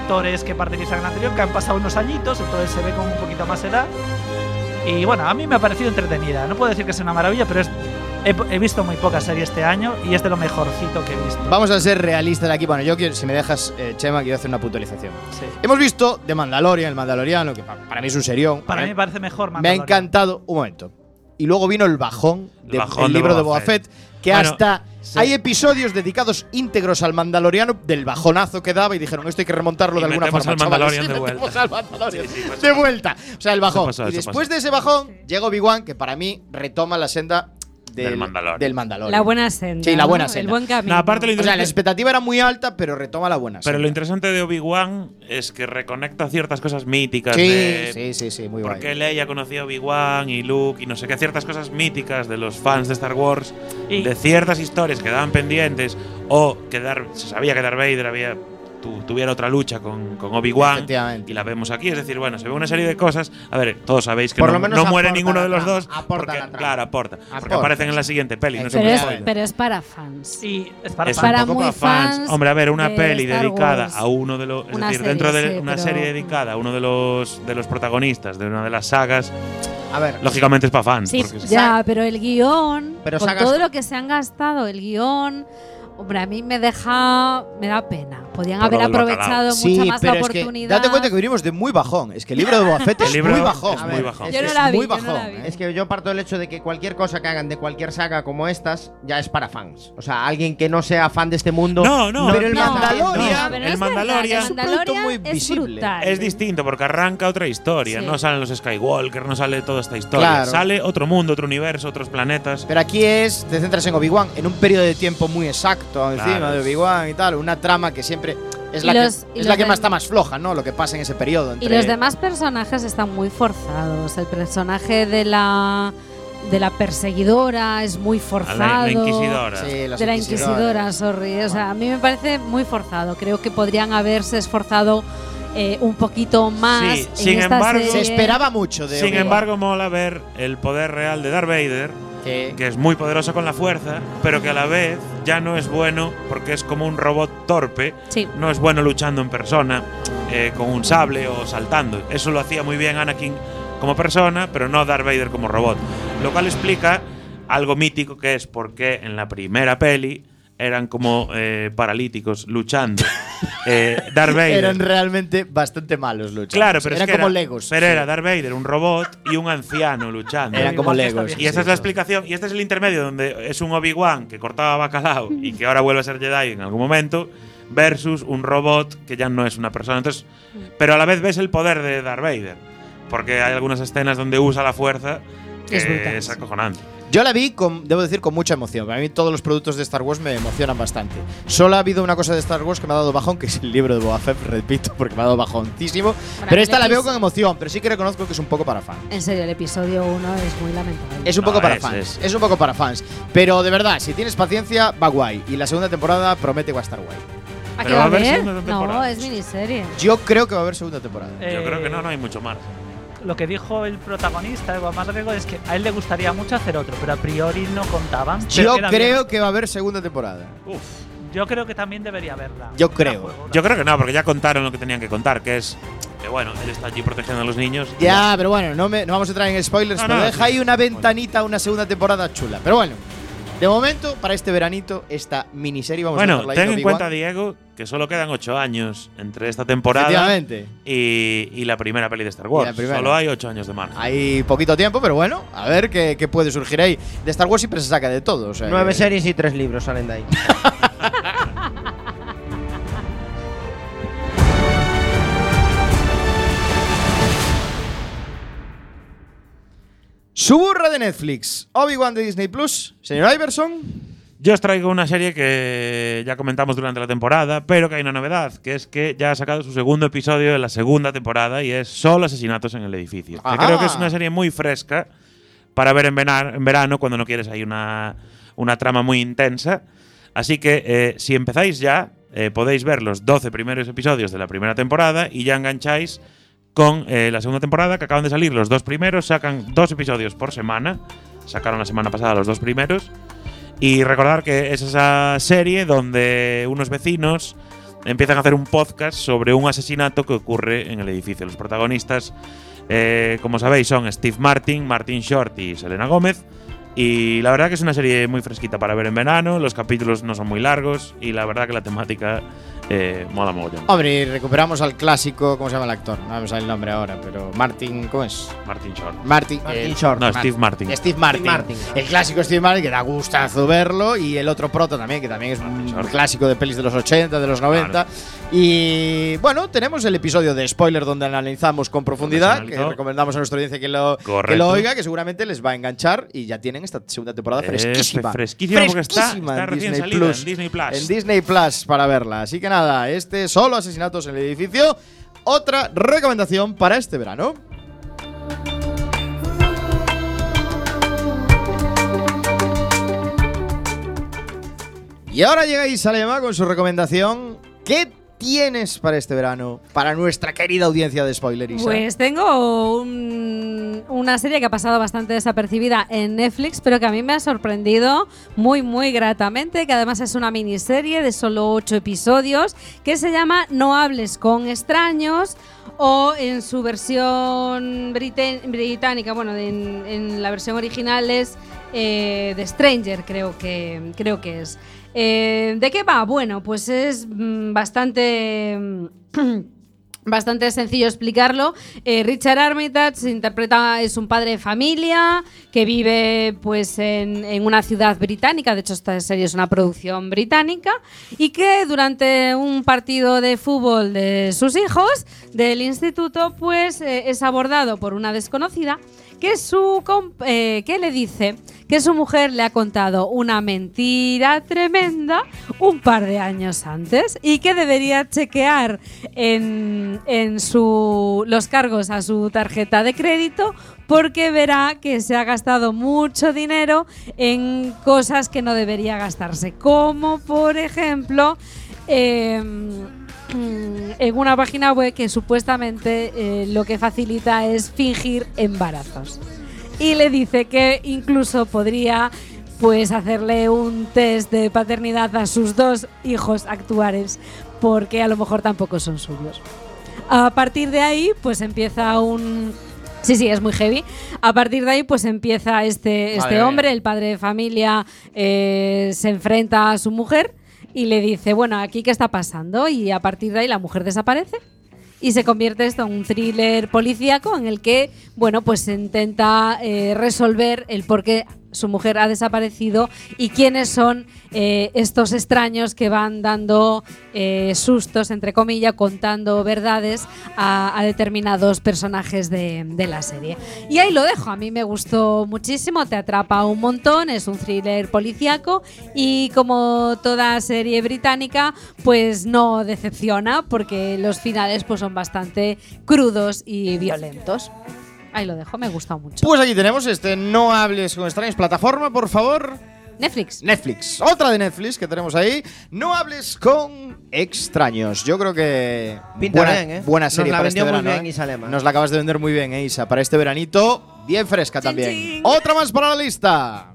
actores que participan en la anterior, que han pasado unos añitos, entonces se ve con un poquito más edad. Y bueno, a mí me ha parecido entretenida. No puedo decir que sea una maravilla, pero es- he, he visto muy poca serie este año y es de lo mejorcito que he visto. Vamos a ser realistas aquí. Bueno, yo quiero, si me dejas, eh, Chema, quiero hacer una puntualización. Sí. Hemos visto The Mandalorian, el Mandaloriano, que pa- para mí es un serión. Para mí me parece mejor me ha Mandalorian. encantado. Un momento. Y luego vino el bajón El del de libro de Boba Fett, que Bueno, hasta sí. hay episodios dedicados íntegros al Mandaloriano del bajonazo que daba y dijeron esto hay que remontarlo Y de alguna forma. al chavales". Mandalorian Sí, de *laughs* vuelta. metemos al Mandalorian Sí, sí, pasó. de vuelta. O sea, el bajón. pasó, y después pasó. de ese bajón llega Obi-Wan, que para mí retoma la senda del, Del Mandalorian. del Mandalorian. La buena senda. Sí, la buena ¿no? senda. El buen camino. No, aparte lo O sea, la expectativa era muy alta, pero retoma la buena Pero senda. lo interesante de Obi-Wan es que reconecta ciertas cosas míticas. Sí, de sí, sí, sí, muy guay. Porque Leia conocía a Obi-Wan y Luke y no sé qué, ciertas cosas míticas de los fans de Star Wars, Y- de ciertas historias que daban pendientes, o que Dar- se sabía que Darth Vader había tu- tuviera otra lucha con, con Obi-Wan. Y la vemos aquí, es decir, bueno, se ve una serie de cosas. A ver, todos sabéis que Por no, lo menos no muere ninguno la de los dos. aporta porque, la trama. Claro, aporta. Porque Aporta, aparecen en la sí. siguiente peli. No Pero es, pero es para fans. Y es para Es fans. para un poco muy para fans Hombre, a ver, una de peli Star dedicada Wars. a uno de los. Es Una decir, serie, dentro de sí, una serie dedicada a uno de los, de los protagonistas de una de las sagas, A ver, lógicamente es para fans. Sí, porque ya, pero el guion, Pero con todo lo que se han gastado, el guion, hombre, a mí me deja, me da pena. Podían Por haber aprovechado sí, mucha más la pero es que oportunidad. date cuenta que venimos de muy bajón. Es que el libro de Boba Fett *laughs* es libro muy bajón. es A muy bajón. es Yo que no la vi, muy yo no bajón. la vi. ¿eh? Es que yo parto del hecho de que cualquier cosa que hagan de cualquier saga como estas ya es para fans. O sea, alguien que no sea fan de este mundo. No, no, Pero el No, Mandalorian- no, pero el es Mandalorian- Es un producto muy es visible. brutal. Es distinto porque arranca otra historia. Sí. No salen los Skywalker, no sale toda esta historia. Claro. Sale otro mundo, otro universo, otros planetas. Pero aquí es, te centras en Obi-Wan, en un periodo de tiempo muy exacto encima Claro. de Obi-Wan y tal. Una trama que siempre es la los- que, es la que más está más floja, ¿no? Lo que pasa en ese periodo. Y los demás personajes están muy forzados. El personaje de la de la perseguidora es muy forzado. la, la inquisidora. Sí, de la inquisidora, sorry. O sea, a mí me parece muy forzado. Creo que podrían haberse esforzado eh, un poquito más. Sí, en sin esta embargo- Se esperaba mucho de Sin embargo, mola ver el poder real de Darth Vader, Sí. que es muy poderoso con la fuerza, pero que a la vez ya no es bueno porque es como un robot torpe. Sí. No es bueno luchando en persona, eh, con un sable o saltando. Eso lo hacía muy bien Anakin como persona, pero no Darth Vader como robot. Lo cual explica algo mítico que es por qué en la primera peli eran como eh, paralíticos luchando. Eh, Darth Vader. Eran realmente bastante malos luchando. Claro, pero es eran que como era- Legos. Pero sí. era Darth Vader, un robot y un anciano luchando. Eran como Legos. Y esta es la explicación. Y este es el intermedio donde es un Obi-Wan que cortaba bacalao y que ahora vuelve a ser Jedi en algún momento, versus un robot que ya no es una persona. Entonces, pero a la vez ves el poder de Darth Vader. Porque hay algunas escenas donde usa la fuerza que Es brutal, es sí. Yo la vi, con, debo decir, con mucha emoción. Para mí todos los productos de Star Wars me emocionan bastante. Solo ha habido una cosa de Star Wars que me ha dado bajón, que es el libro de Boba Fett, repito, porque me ha dado bajoncísimo. pero el esta la veo con emoción, pero sí que reconozco que es un poco para fans. En serio, el episodio 1 es muy lamentable. Es un No, poco para es- fans. es- Es. un poco para fans. Pero de verdad, si tienes paciencia, va guay. Y la segunda temporada promete que va a estar guay. ¿A qué Pero va a a haber No, es miniserie. Yo creo que va a haber segunda temporada. Yo Eh, creo que no, no hay mucho más. Lo que dijo el protagonista, Ewan McGregor, es que a él le gustaría mucho hacer otro, pero a priori no contaban. Yo creo bien. que va a haber segunda temporada. Uf. Yo creo que también debería verla. Yo creo. juego, Yo creo que no, porque ya contaron lo que tenían que contar, que es Que bueno, él está allí protegiendo a los niños. Ya, pero bueno, no, me- no vamos a entrar en spoilers, No, pero no, deja sí. ahí una ventanita a una segunda temporada chula. Pero bueno, de momento, para este veranito, esta miniserie vamos a Bueno, dejarla ahí, ten en cuenta, Diego, que solo quedan ocho años entre esta temporada y, y la primera peli de Star Wars. Solo hay ocho años de margen. Hay poquito tiempo, pero bueno, a ver qué, qué puede surgir ahí. De Star Wars siempre se saca de todo. o sea Nueve que- series y tres libros salen de ahí. *laughs* Suburra de Netflix, Obi-Wan de Disney Plus, señor Iverson. Yo os traigo una serie que ya comentamos durante la temporada, pero que hay una novedad, que es que ya ha sacado su segundo episodio de la segunda temporada y es Solo asesinatos en el edificio. Que creo que es una serie muy fresca para ver en, verano cuando no quieres ahí una, una trama muy intensa. Así que eh, si empezáis ya, eh, podéis ver los 12 primeros episodios de la primera temporada y ya engancháis con eh, la segunda temporada, que acaban de salir los dos primeros, sacan dos episodios por semana. Sacaron la semana pasada los dos primeros. Y recordar que es esa serie donde unos vecinos empiezan a hacer un podcast sobre un asesinato que ocurre en el edificio. Los protagonistas, eh, como sabéis, son Steve Martin, Martin Short y Selena Gómez. Y la verdad que es una serie muy fresquita para ver en verano. Los capítulos no son muy largos y la verdad que la temática eh, mola mogollón. Hombre, y recuperamos al clásico, ¿cómo se llama el actor? No me sale el nombre ahora, pero Martin, ¿cómo es? Martin Short. Martin, Martin eh, Short. No, Steve Martin. Steve Martin. Steve Martin. El clásico Steve Martin, que da gustazo verlo. Y el otro proto también, que también es un Short. clásico de pelis de los 80, de los 90. Y bueno, tenemos el episodio de spoiler donde analizamos con profundidad, que recomendamos a nuestra audiencia que lo, que lo oiga, que seguramente les va a enganchar. Y ya tienen esta segunda temporada Eh, fresquísima. fresquísima porque está- Fresquísima está en recién Disney Plus. en Disney Plus. En Disney Plus para verla. Así que nada, este solo asesinatos en el edificio. Otra recomendación para este verano. Y ahora llega Isalema con su recomendación. ¿Qué tienes para este verano? Para nuestra querida audiencia de Spoiler, Isa? Pues tengo un- una serie que ha pasado bastante desapercibida en Netflix, pero que a mí me ha sorprendido muy, muy gratamente, que además es una miniserie de solo ocho episodios, que se llama No hables con extraños, o en su versión británica, bueno, en, la versión original es eh, The Stranger, creo que, creo que es. Eh, ¿De qué va? Bueno, pues es mm, bastante... mm, *clears throat* Bastante sencillo explicarlo. Eh, Richard Armitage interpreta, es un padre de familia que vive pues en, una ciudad británica, de hecho esta serie es una producción británica, y que durante un partido de fútbol de sus hijos del instituto pues eh, es abordado por una desconocida que, su que le dice que su mujer le ha contado una mentira tremenda un par de años antes y que debería chequear en, en su, los cargos a su tarjeta de crédito porque verá que se ha gastado mucho dinero en cosas que no debería gastarse, como por ejemplo... em, en una página web que supuestamente eh, lo que facilita es fingir embarazos. Y le dice que incluso podría pues hacerle un test de paternidad a sus dos hijos actuales porque a lo mejor tampoco son suyos. A partir de ahí pues empieza un Sí, sí, es muy heavy. A partir de ahí, pues empieza este, este hombre, el padre de familia, eh, se enfrenta a su mujer y le dice, bueno, aquí qué está pasando. Y a partir de ahí la mujer desaparece y se convierte esto en un thriller policíaco en el que, bueno, pues se intenta eh, resolver el por qué su mujer ha desaparecido y quiénes son eh, estos extraños que van dando eh, sustos, entre comillas, contando verdades a, determinados personajes de, de la serie. Y ahí lo dejo, a mí me gustó muchísimo, te atrapa un montón, es un thriller policíaco y como toda serie británica, pues no decepciona porque los finales pues son bastante crudos y violentos. Ahí lo dejo, me ha gustado mucho. Pues aquí tenemos este No hables con extraños. Plataforma, por favor. Netflix. Netflix. Otra de Netflix que tenemos ahí. No hables con extraños. Yo creo que. Pinta buena, bien, ¿eh? buena Nos serie la para este muy verano. bien ¿eh? Isalema. Nos la acabas de vender muy bien, eh, Isa. Para este veranito, bien fresca también. Otra más para la lista.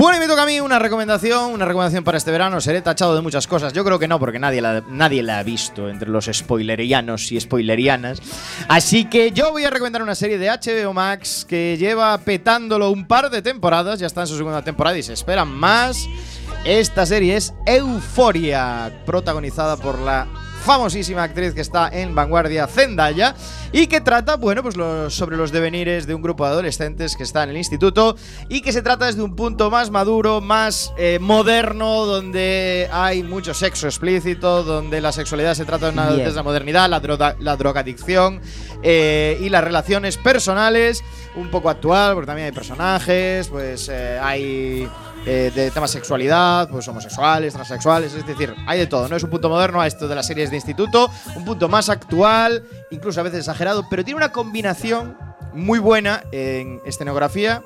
Bueno, y me toca a mí una recomendación, una recomendación para este verano. Seré tachado de muchas cosas. Yo creo que no, porque nadie la, nadie la ha visto entre los spoilerianos y spoilerianas. Así que yo voy a recomendar una serie de HBO Max que lleva petándolo un par de temporadas. Ya está en su segunda temporada y se esperan más. Esta serie es Euforia, protagonizada por la famosísima actriz que está en vanguardia Zendaya y que trata, bueno, pues los- sobre los devenires de un grupo de adolescentes que está en el instituto y que se trata desde un punto más maduro, más eh, moderno, donde hay mucho sexo explícito, donde la sexualidad se trata de una- desde la modernidad, la, droga, la drogadicción eh, y las relaciones personales, un poco actual, porque también hay personajes, pues eh, hay eh, de temas sexualidad, pues homosexuales, transexuales, es decir, hay de todo, no es un punto moderno a esto de las series de instituto, un punto más actual, incluso a veces exagerado, pero tiene una combinación muy buena en escenografía,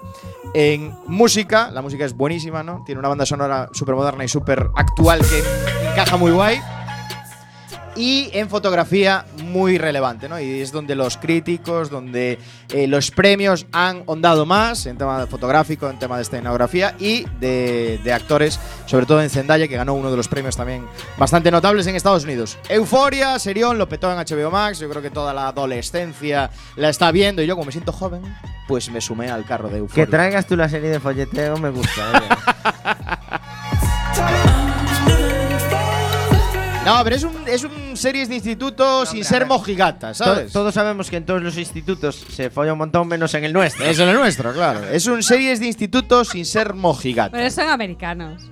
en música, la música es buenísima, ¿no? Tiene una banda sonora súper moderna y súper actual que encaja muy guay. Y en fotografía muy relevante, ¿no? Y es donde los críticos, donde eh, los premios han ondado más en tema fotográfico, en tema de escenografía y de, de actores, sobre todo en Zendaya, que ganó uno de los premios también bastante notables en Estados Unidos. Euforia, Serión, lo petó en HBO Max, yo creo que toda la adolescencia la está viendo y yo como me siento joven, pues me sumé al carro de Euforia. Que traigas tú la serie de folleteo me gusta. *laughs* No, pero es un, es un series de instituto sin hombre, a ser mojigata, To- ¿sabes? Todos sabemos que en todos los institutos se folla un montón menos en el nuestro. Es lo nuestro, claro. *laughs* Es un series de instituto sin ser mojigata. Pero son americanos.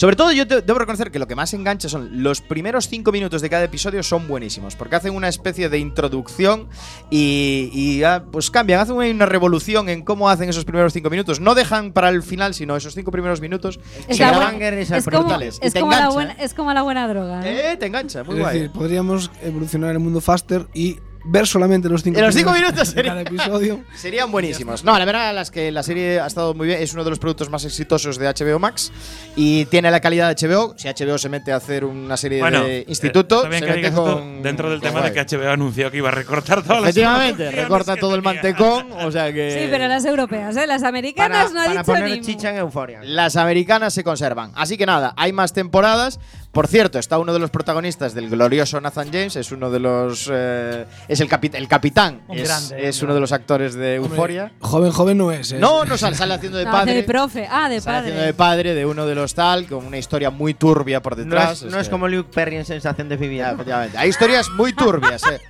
Sobre todo yo te- debo reconocer que lo que más engancha son los primeros cinco minutos de cada episodio son buenísimos, porque hacen una especie de introducción y, y ya, pues cambian, hacen una revolución en cómo hacen esos primeros cinco minutos. No dejan para el final, sino esos cinco primeros minutos Es, se la graban buena- guerras es como, brutales. Y es te como la buena, es como la buena droga. ¿eh? Eh, te engancha, muy es guay. decir, podríamos evolucionar el mundo faster y ver solamente los cinco, En los cinco minutos *laughs* de sería- cada episodio. Serían buenísimos. No, la verdad es que la serie ha estado muy bien. Es uno de los productos más exitosos de HBO Max y tiene la calidad de HBO. Si HBO se mete a hacer una serie Bueno, de eh, instituto, se que mete con, dentro del con tema de que HBO anunció que iba a recortar todas las Efectivamente, producciones recorta todo el mantecón. O sea que. Sí, pero las europeas, ¿eh? Las americanas Para, no ha para dicho poner ni chicha en euforia. Las americanas se conservan. Así que nada, hay más temporadas. Por cierto, está uno de los protagonistas del glorioso Nathan James. Es uno de los. eh, es el, capi- el capitán. Un es grande, es un uno de los actores de Euforia. Joven, joven no es, ¿eh? No, no sale, sale haciendo de *laughs* No, hace padre. de profe. Ah, de Sale haciendo padre. de padre de uno de los tal, con una historia muy turbia por No detrás. es, no es como Luke Perry en Sensación de Vivir. efectivamente. Hay historias muy turbias, eh.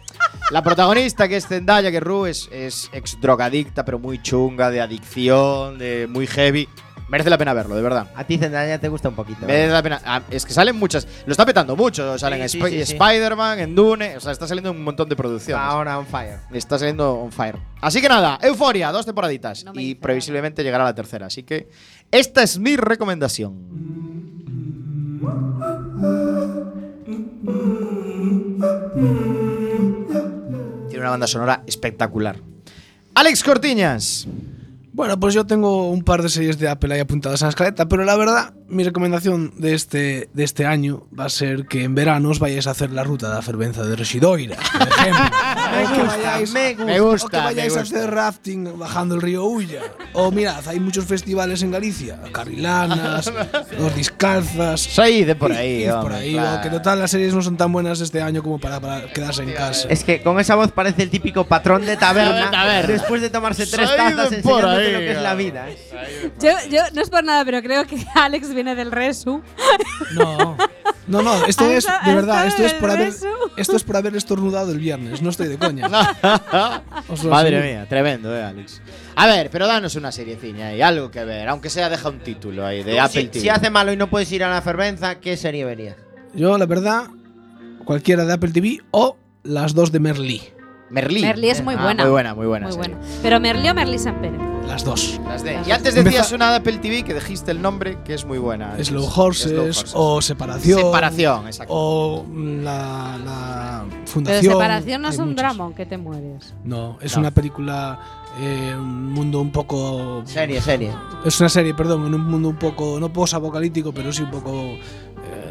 La protagonista, que es Zendaya, que Ru es, es ex drogadicta, pero muy chunga, de adicción, de muy heavy. Merece la pena verlo, de verdad. A ti Zendaya te gusta un poquito. Merece la pena. Ah, es que salen muchas. Lo está petando mucho. Salen Sí, en sí, Sp- sí, sí. Spider-Man, en Dune. O sea, está saliendo un montón de producciones. Ahora on fire. Está saliendo on fire. Así que nada, Euforia, dos temporaditas. No y previsiblemente llegará la tercera. Así que esta es mi recomendación. Tiene una banda sonora espectacular. Alex Cortiñas. Bueno, pues yo tengo un par de series de Apple ahí apuntadas en la escaleta, pero la verdad, mi recomendación de este, de este año va a ser que en verano os vayáis a hacer la ruta de la fervenza de Residoira, por *laughs* ejemplo. o que vayáis, me gusta. Me gusta. o que me vayáis a gusta. hacer rafting bajando el río Ulla. O mirad, hay muchos festivales en Galicia, Carrilanas, *laughs* Los Discalzas. Soy de por ahí. Por hombre, ahí, claro. o que total las series no son tan buenas este año como para, para quedarse en casa. Es que con esa voz parece el típico patrón de taberna, De taberna. después de tomarse tres Soy de tazas por enseñándote lo que es la vida. ¿eh? Yo, yo, no es por nada, pero creo que *laughs* Alex viene del Resu. No. No, no, esto ¿Has es, de verdad, esto es por haber, esto es por haber estornudado el viernes, no estoy de coña. *laughs* Madre mía, tremendo, eh, Alex. A ver, pero danos una seriecilla ahí, algo que ver. Aunque sea, deja un título ahí de Apple Si, TV. si hace malo y no puedes ir a la fervenza, ¿qué serie verías? Yo, la verdad, cualquiera de Apple TV o las dos de Merlí. Merlí. Merlí es muy Ah, buena. Muy buena, muy buena. Muy buena. Pero Merlí o Merlí Sampere. Las dos. Las de- Las Y antes decías Empeza- una de Apple TV que dijiste el nombre, que es muy buena. Slow Es- Horses, Slow Horses. o Separación. Separación, exacto. O la, la Pero Fundación. separación no hay es un drama que te mueres. No, es No. una película, eh, un mundo un poco. Serie, serie. Es una serie, perdón, en un mundo un poco, no post-apocalíptico, pero sí un poco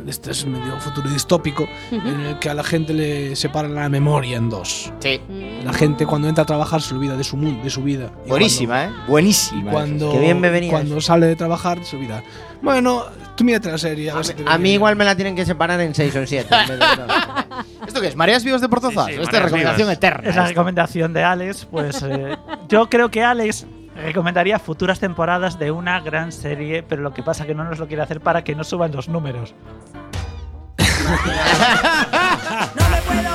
este es medio futuro distópico, en el que a la gente le separan la memoria en dos. Sí. La gente cuando entra a trabajar se olvida de su mundo, de su vida. Y Buenísima, ¿eh? Buenísima. Cuando, Qué bien me venía cuando sale de trabajar se olvida. Bueno, tú mírate la serie. A, ver si te A mí igual me la tienen que separar en 6 o 7. *laughs* ¿Esto qué es? ¿Mareas vivas de Porzozas? Sí, sí, Esta es recomendación Vivas. eterna. Es la recomendación de Alex. Pues eh, yo creo que Alex recomendaría futuras temporadas de una gran serie, pero lo que pasa que no nos lo quiere hacer para que no suban los números. *laughs*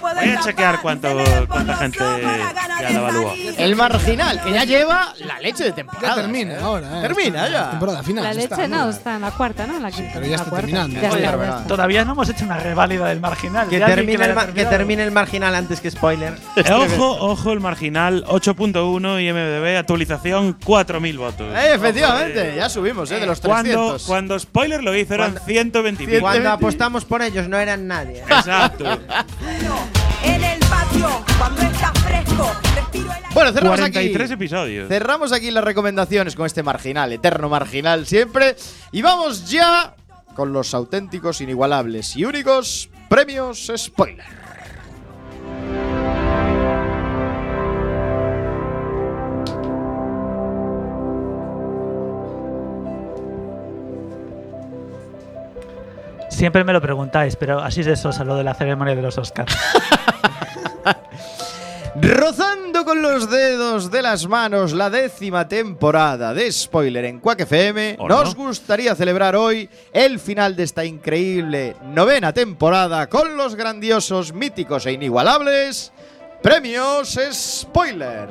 Voy a chequear cuánto, cuánta gente ya la evaluó. El marginal, que ya lleva la leche de temporada. Ya termina ahora. eh. Termina ya. Temporada final. La leche está, no, está en la cuarta, ¿no? La quinta. pero ya está terminando. Todavía no hemos hecho una reválida del marginal. Que termine, el que termine el marginal antes que spoiler. Eh, ojo, ojo, el marginal 8.1 y MDB actualización 4.000 votos. Eh, efectivamente, ya subimos, ¿eh? De los Cuando, 300. cuando spoiler lo hizo eran 120 y pico. Cuando apostamos por ellos no eran nadie. Exacto. *laughs* En el patio, cuando está fresco, respiro el Bueno, cerramos 43 aquí. episodios. Cerramos aquí las recomendaciones con este marginal, eterno marginal siempre. Y vamos ya con los auténticos, inigualables y únicos premios spoiler. Siempre me lo preguntáis, pero así es de sosa lo de la ceremonia de los Oscars. *laughs* Rozando con los dedos de las manos la décima temporada de Spoiler en Quack FM, nos gustaría celebrar hoy el final de esta increíble novena temporada con los grandiosos, míticos e inigualables premios Spoiler.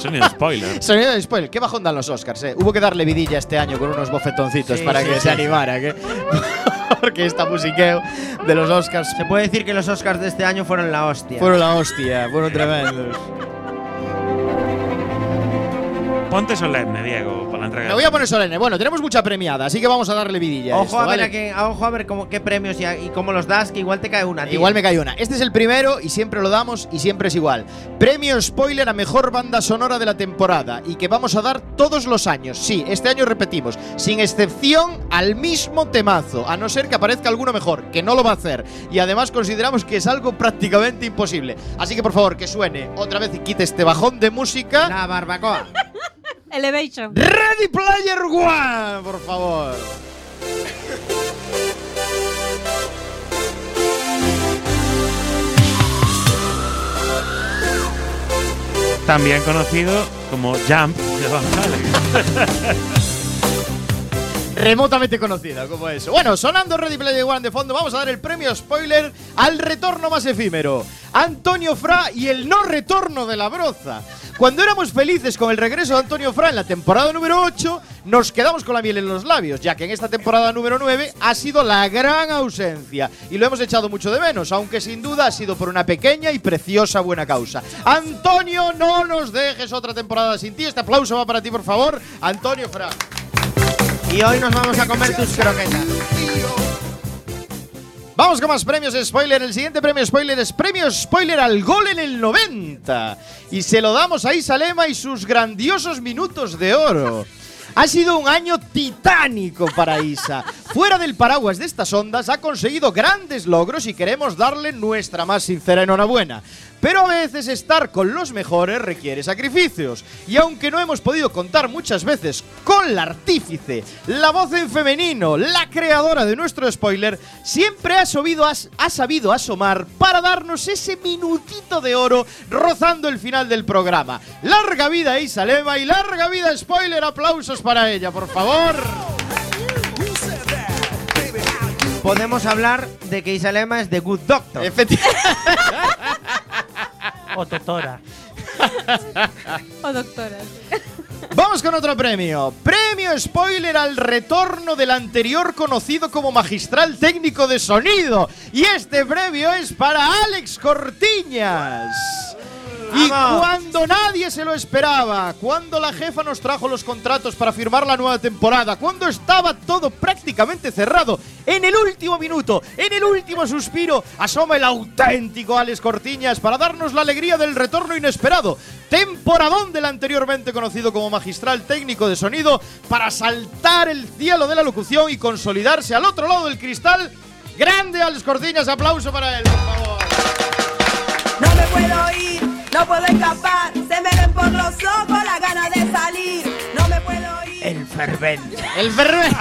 Sonido spoiler. *laughs* Sonido de spoiler, qué bajón dan los Oscars, eh. Hubo que darle vidilla este año con unos bofetoncitos Sí, para sí, que sí. se animara, que *laughs* porque esta musiqueo de los Oscars Se puede decir que los Oscars de este año fueron la hostia. fueron la hostia, fueron tremendos. Ponte solemne, Diego, la entrega. Me voy a poner solemne. Bueno, tenemos mucha premiada, así que vamos a darle vidilla. a Ojo esto, a ver, ¿vale? a qué, a- ojo a ver cómo, qué premios y, a- y cómo los das, que igual te cae una. tío. Igual me cae una. Este es el primero y siempre lo damos y siempre es igual. Premio spoiler a mejor banda sonora de la temporada y que vamos a dar todos los años. Sí, este año repetimos, sin excepción al mismo temazo, a no ser que aparezca alguno mejor, que no lo va a hacer. Y además consideramos que es algo prácticamente imposible. Así que por favor, que suene otra vez y quite este bajón de música. La barbacoa. *laughs* Elevation. Ready Player One, por favor. También conocido como Jump de Van Halen. Remotamente conocida como eso. Bueno, sonando Ready Player One de fondo, vamos a dar el premio spoiler al retorno más efímero. Antonio Fra y el no retorno de la broza. Cuando éramos felices con el regreso de Antonio Fra en la temporada número 8, nos quedamos con la miel en los labios, ya que en esta temporada número 9 ha sido la gran ausencia. Y lo hemos echado mucho de menos, aunque sin duda ha sido por una pequeña y preciosa buena causa. Antonio, no nos dejes otra temporada sin ti. Este aplauso va para ti, por favor. Antonio Fra. Y hoy nos vamos a comer tus croquetas. Vamos con más premios spoiler. El siguiente premio spoiler es premio spoiler al gol en el 90. Y se lo damos a Isalema y sus grandiosos minutos de oro. Ha sido un año titánico para Isa. Fuera del paraguas de estas ondas ha conseguido grandes logros y queremos darle nuestra más sincera enhorabuena. Pero a veces estar con los mejores requiere sacrificios. Y aunque no hemos podido contar muchas veces con la artífice, la voz en femenino, la creadora de nuestro spoiler, siempre ha, sabido, ha sabido asomar para darnos ese minutito de oro rozando el final del programa. Larga vida Isalema y larga vida spoiler. Aplausos para ella, por favor. Podemos hablar de que Isalema es The Good Doctor. *laughs* o Totora. O doctora. *laughs* Vamos con otro premio. Premio spoiler al retorno del anterior conocido como magistral técnico de sonido. Y este premio es para Alex Cortiñas. Y cuando nadie se lo esperaba, cuando la jefa nos trajo los contratos para firmar la nueva temporada, cuando estaba todo prácticamente cerrado, en el último minuto, en el último suspiro, asoma el auténtico Alex Cortiñas para darnos la alegría del retorno inesperado. Temporadón del anteriormente conocido como magistral técnico de sonido para saltar el cielo de la locución y consolidarse al otro lado del cristal. Grande Alex Cortiñas, aplauso para él, por favor. No me puedo ir, no puedo escapar. Se me ven por los ojos la gana de salir. No me puedo ir. El fervente. El fervente.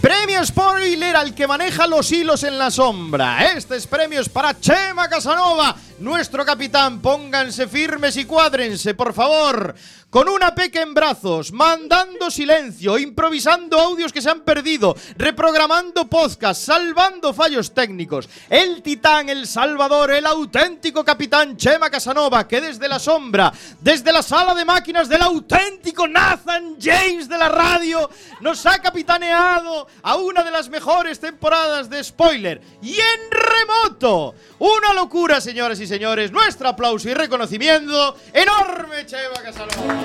Premio Spoiler al que maneja los hilos en la sombra. Este es premios para Chema Casanova, nuestro capitán. Pónganse firmes y cuádrense, por favor. Con una peca en brazos, mandando silencio, improvisando audios que se han perdido, reprogramando podcast, salvando fallos técnicos. El titán, el salvador, el auténtico capitán Chema Casanova, que desde la sombra, desde la sala de máquinas del auténtico Nathan James de la radio, nos ha capitaneado a una de las mejores temporadas de spoiler. Y en remoto, una locura, señoras y señores. Nuestro aplauso y reconocimiento enorme, Chema Casanova.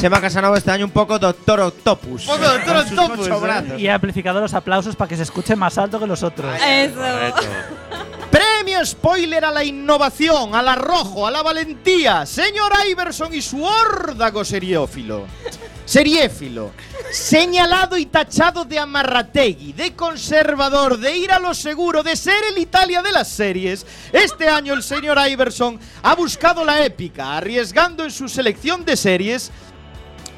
Chema Casanova este año un poco Doctor Octopus. Un poco Doctor Octopus, ¿eh? Y amplificado los aplausos para que se escuche más alto que los otros. Eso. *laughs* Spoiler a la innovación, al arrojo, a la valentía. Señor Iverson y su órdago seriófilo. Seriéfilo. Señalado y tachado de amarrategui, de conservador, de ir a lo seguro, de ser el Italia de las series. Este año el señor Iverson ha buscado la épica, arriesgando en su selección de series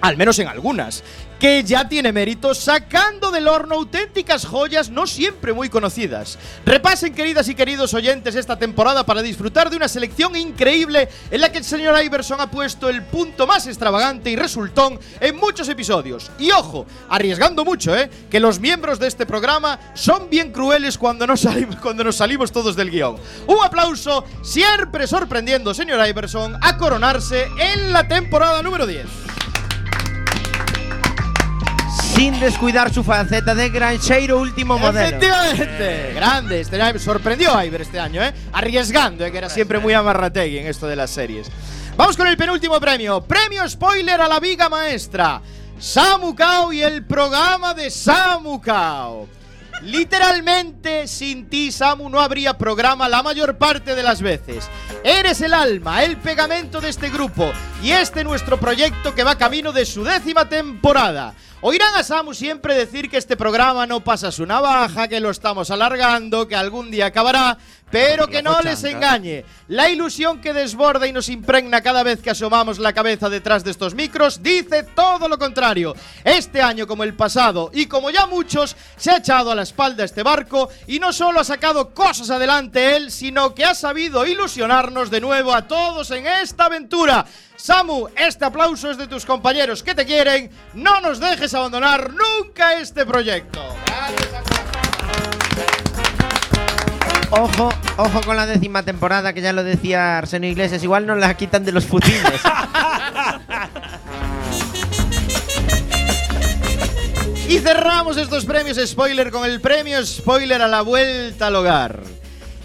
al menos en algunas, que ya tiene mérito sacando del horno auténticas joyas no siempre muy conocidas. Repasen, queridas y queridos oyentes, esta temporada para disfrutar de una selección increíble en la que el señor Iverson ha puesto el punto más extravagante y resultón en muchos episodios. Y ojo, arriesgando mucho, ¿eh? Que los miembros de este programa son bien crueles cuando nos salimos, cuando nos salimos todos del guion. Un aplauso, siempre sorprendiendo, señor Iverson, a coronarse en la temporada número 10. Sin descuidar su faceta de grancheiro último modelo. Efectivamente. Grande. Este año sorprendió a Iber este año, ¿eh? Arriesgando, ¿eh? que era siempre muy amarrategui en esto de las series. Vamos con el penúltimo premio. Premio spoiler a la viga maestra. Samu Kao y el programa de Samu Kao. Literalmente, sin ti, Samu, no habría programa la mayor parte de las veces. Eres el alma, el pegamento de este grupo y este nuestro proyecto que va camino de su décima temporada. Oirán a Samu siempre decir que este programa no pasa su navaja, que lo estamos alargando, que algún día acabará, pero que no les engañe. La ilusión que desborda y nos impregna cada vez que asomamos la cabeza detrás de estos micros dice todo lo contrario. Este año, como el pasado y como ya muchos, se ha echado a la espalda este barco y no solo ha sacado cosas adelante él, sino que ha sabido ilusionarnos de nuevo a todos en esta aventura. Samu, este aplauso es de tus compañeros que te quieren. No nos dejes abandonar nunca este proyecto. Ojo, ojo con la décima temporada, que ya lo decía Arsenio Iglesias. Igual nos la quitan de los futines. *laughs* Y cerramos estos premios spoiler con el premio spoiler a la vuelta al hogar.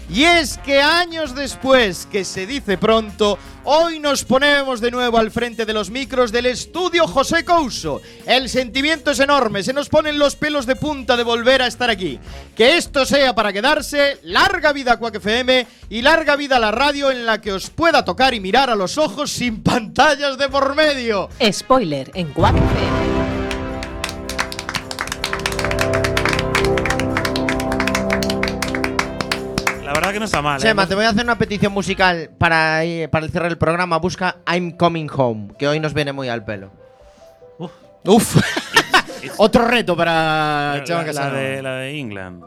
Y es que años después, que se dice pronto, hoy nos ponemos de nuevo al frente de los micros del estudio José Couso. El sentimiento es enorme, se nos ponen los pelos de punta de volver a estar aquí. Que esto sea para quedarse, larga vida a Quack FM y larga vida la radio en la que os pueda tocar y mirar a los ojos sin pantallas de por medio. Spoiler en 4 La verdad que no está mal. ¿eh? Chema, te voy a hacer una petición musical para, para el cierre del programa. Busca I'm Coming Home, que hoy nos viene muy al pelo. Uf. *laughs* Otro reto para La, Chema la Casanova. de, la de England.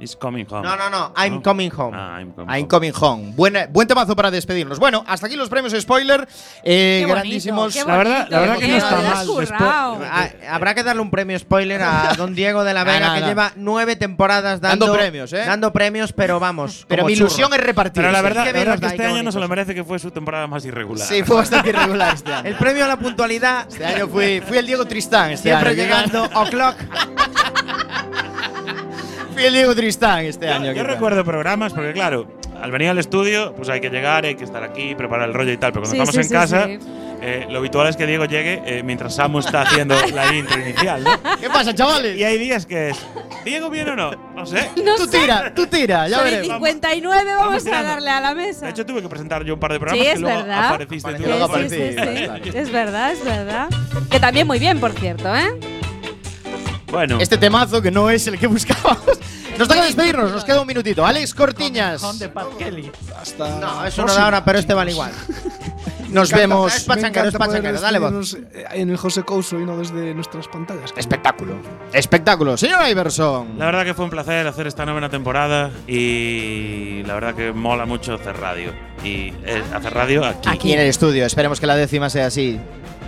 It's coming home. No, no, no. I'm coming home. Ah, I'm coming I'm home. coming home. Buena- buen temazo para despedirnos. Bueno, hasta aquí los premios spoiler. Eh, Qué bonito, grandísimos. qué La verdad- la verdad que no está mal. Ah, Habrá que darle un premio spoiler a *laughs* don Diego de la Vega, que lleva nueve temporadas dando, Dando premios, ¿eh? Dando premios, pero vamos. *laughs* Pero mi ilusión churros. es repartir. Pero la verdad, la verdad que este año no se lo merece, que fue su temporada más irregular. Sí, fue bastante *laughs* irregular este año. El premio a la puntualidad, Este año fui, fui el Diego Tristán. Este siempre año. llegando o'clock. Fui el Diego Tristán este Yo, año. yo quizá. recuerdo programas, porque claro, al venir al estudio, pues hay que llegar, hay que estar aquí, preparar el rollo y tal. Pero cuando Sí, estamos sí, en sí, casa, sí. eh, lo habitual es que Diego llegue eh, mientras Samu está haciendo la intro inicial. ¿no? ¿Qué pasa, chavales? Y hay días que es, ¿Diego viene o no? No sé. *laughs* No tú sé. tira, tú tira, ya veremos. 59, vamos a tirando. darle a la mesa. De hecho, tuve que presentar yo un par de programas Sí, que es luego verdad. apareciste tú. Sí, sí. Es verdad, es verdad. Que también muy bien, por cierto, ¿eh? Bueno, Este temazo que no es el que buscábamos. *laughs* Nos toca despedirnos, nos queda un minutito. Alex Cortiñas. Con de Pat Kelly. Hasta No, eso no da ahora, pero este vale igual. *laughs* Nos encanta, vemos. es dale despedirnos, eh, En el José Couso y no desde nuestras pantallas. Espectáculo. Espectáculo. Señor Iverson. la verdad que fue un placer hacer esta novena temporada y la verdad que mola mucho hacer radio. Y eh, hacer radio aquí. Aquí en el estudio. Esperemos que la décima sea así.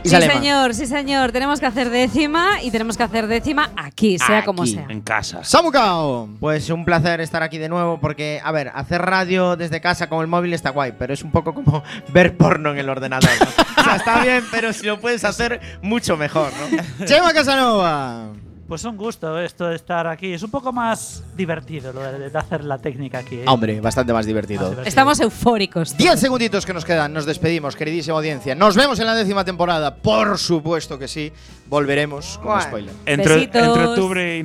Y Sí, señor, sí, señor. Tenemos que hacer décima y tenemos que hacer décima aquí, sea como sea. En casa. Samucao. Pues un placer estar aquí de nuevo porque, a ver, hacer radio desde casa con el móvil está guay, pero es un poco como *laughs* ver porno en el ordenador. ¿no? o sea, está bien, pero si lo puedes hacer, mucho mejor, ¿no? Chema Casanova. Pues un gusto esto de estar aquí. Es un poco más divertido lo de, de hacer la técnica aquí. ¿eh? Hombre, bastante más Más divertido. Estamos eufóricos. Diez segunditos que nos quedan, nos despedimos, queridísima audiencia. Nos vemos en la décima temporada, por supuesto que sí. Volveremos con spoiler. Entre, entre octubre y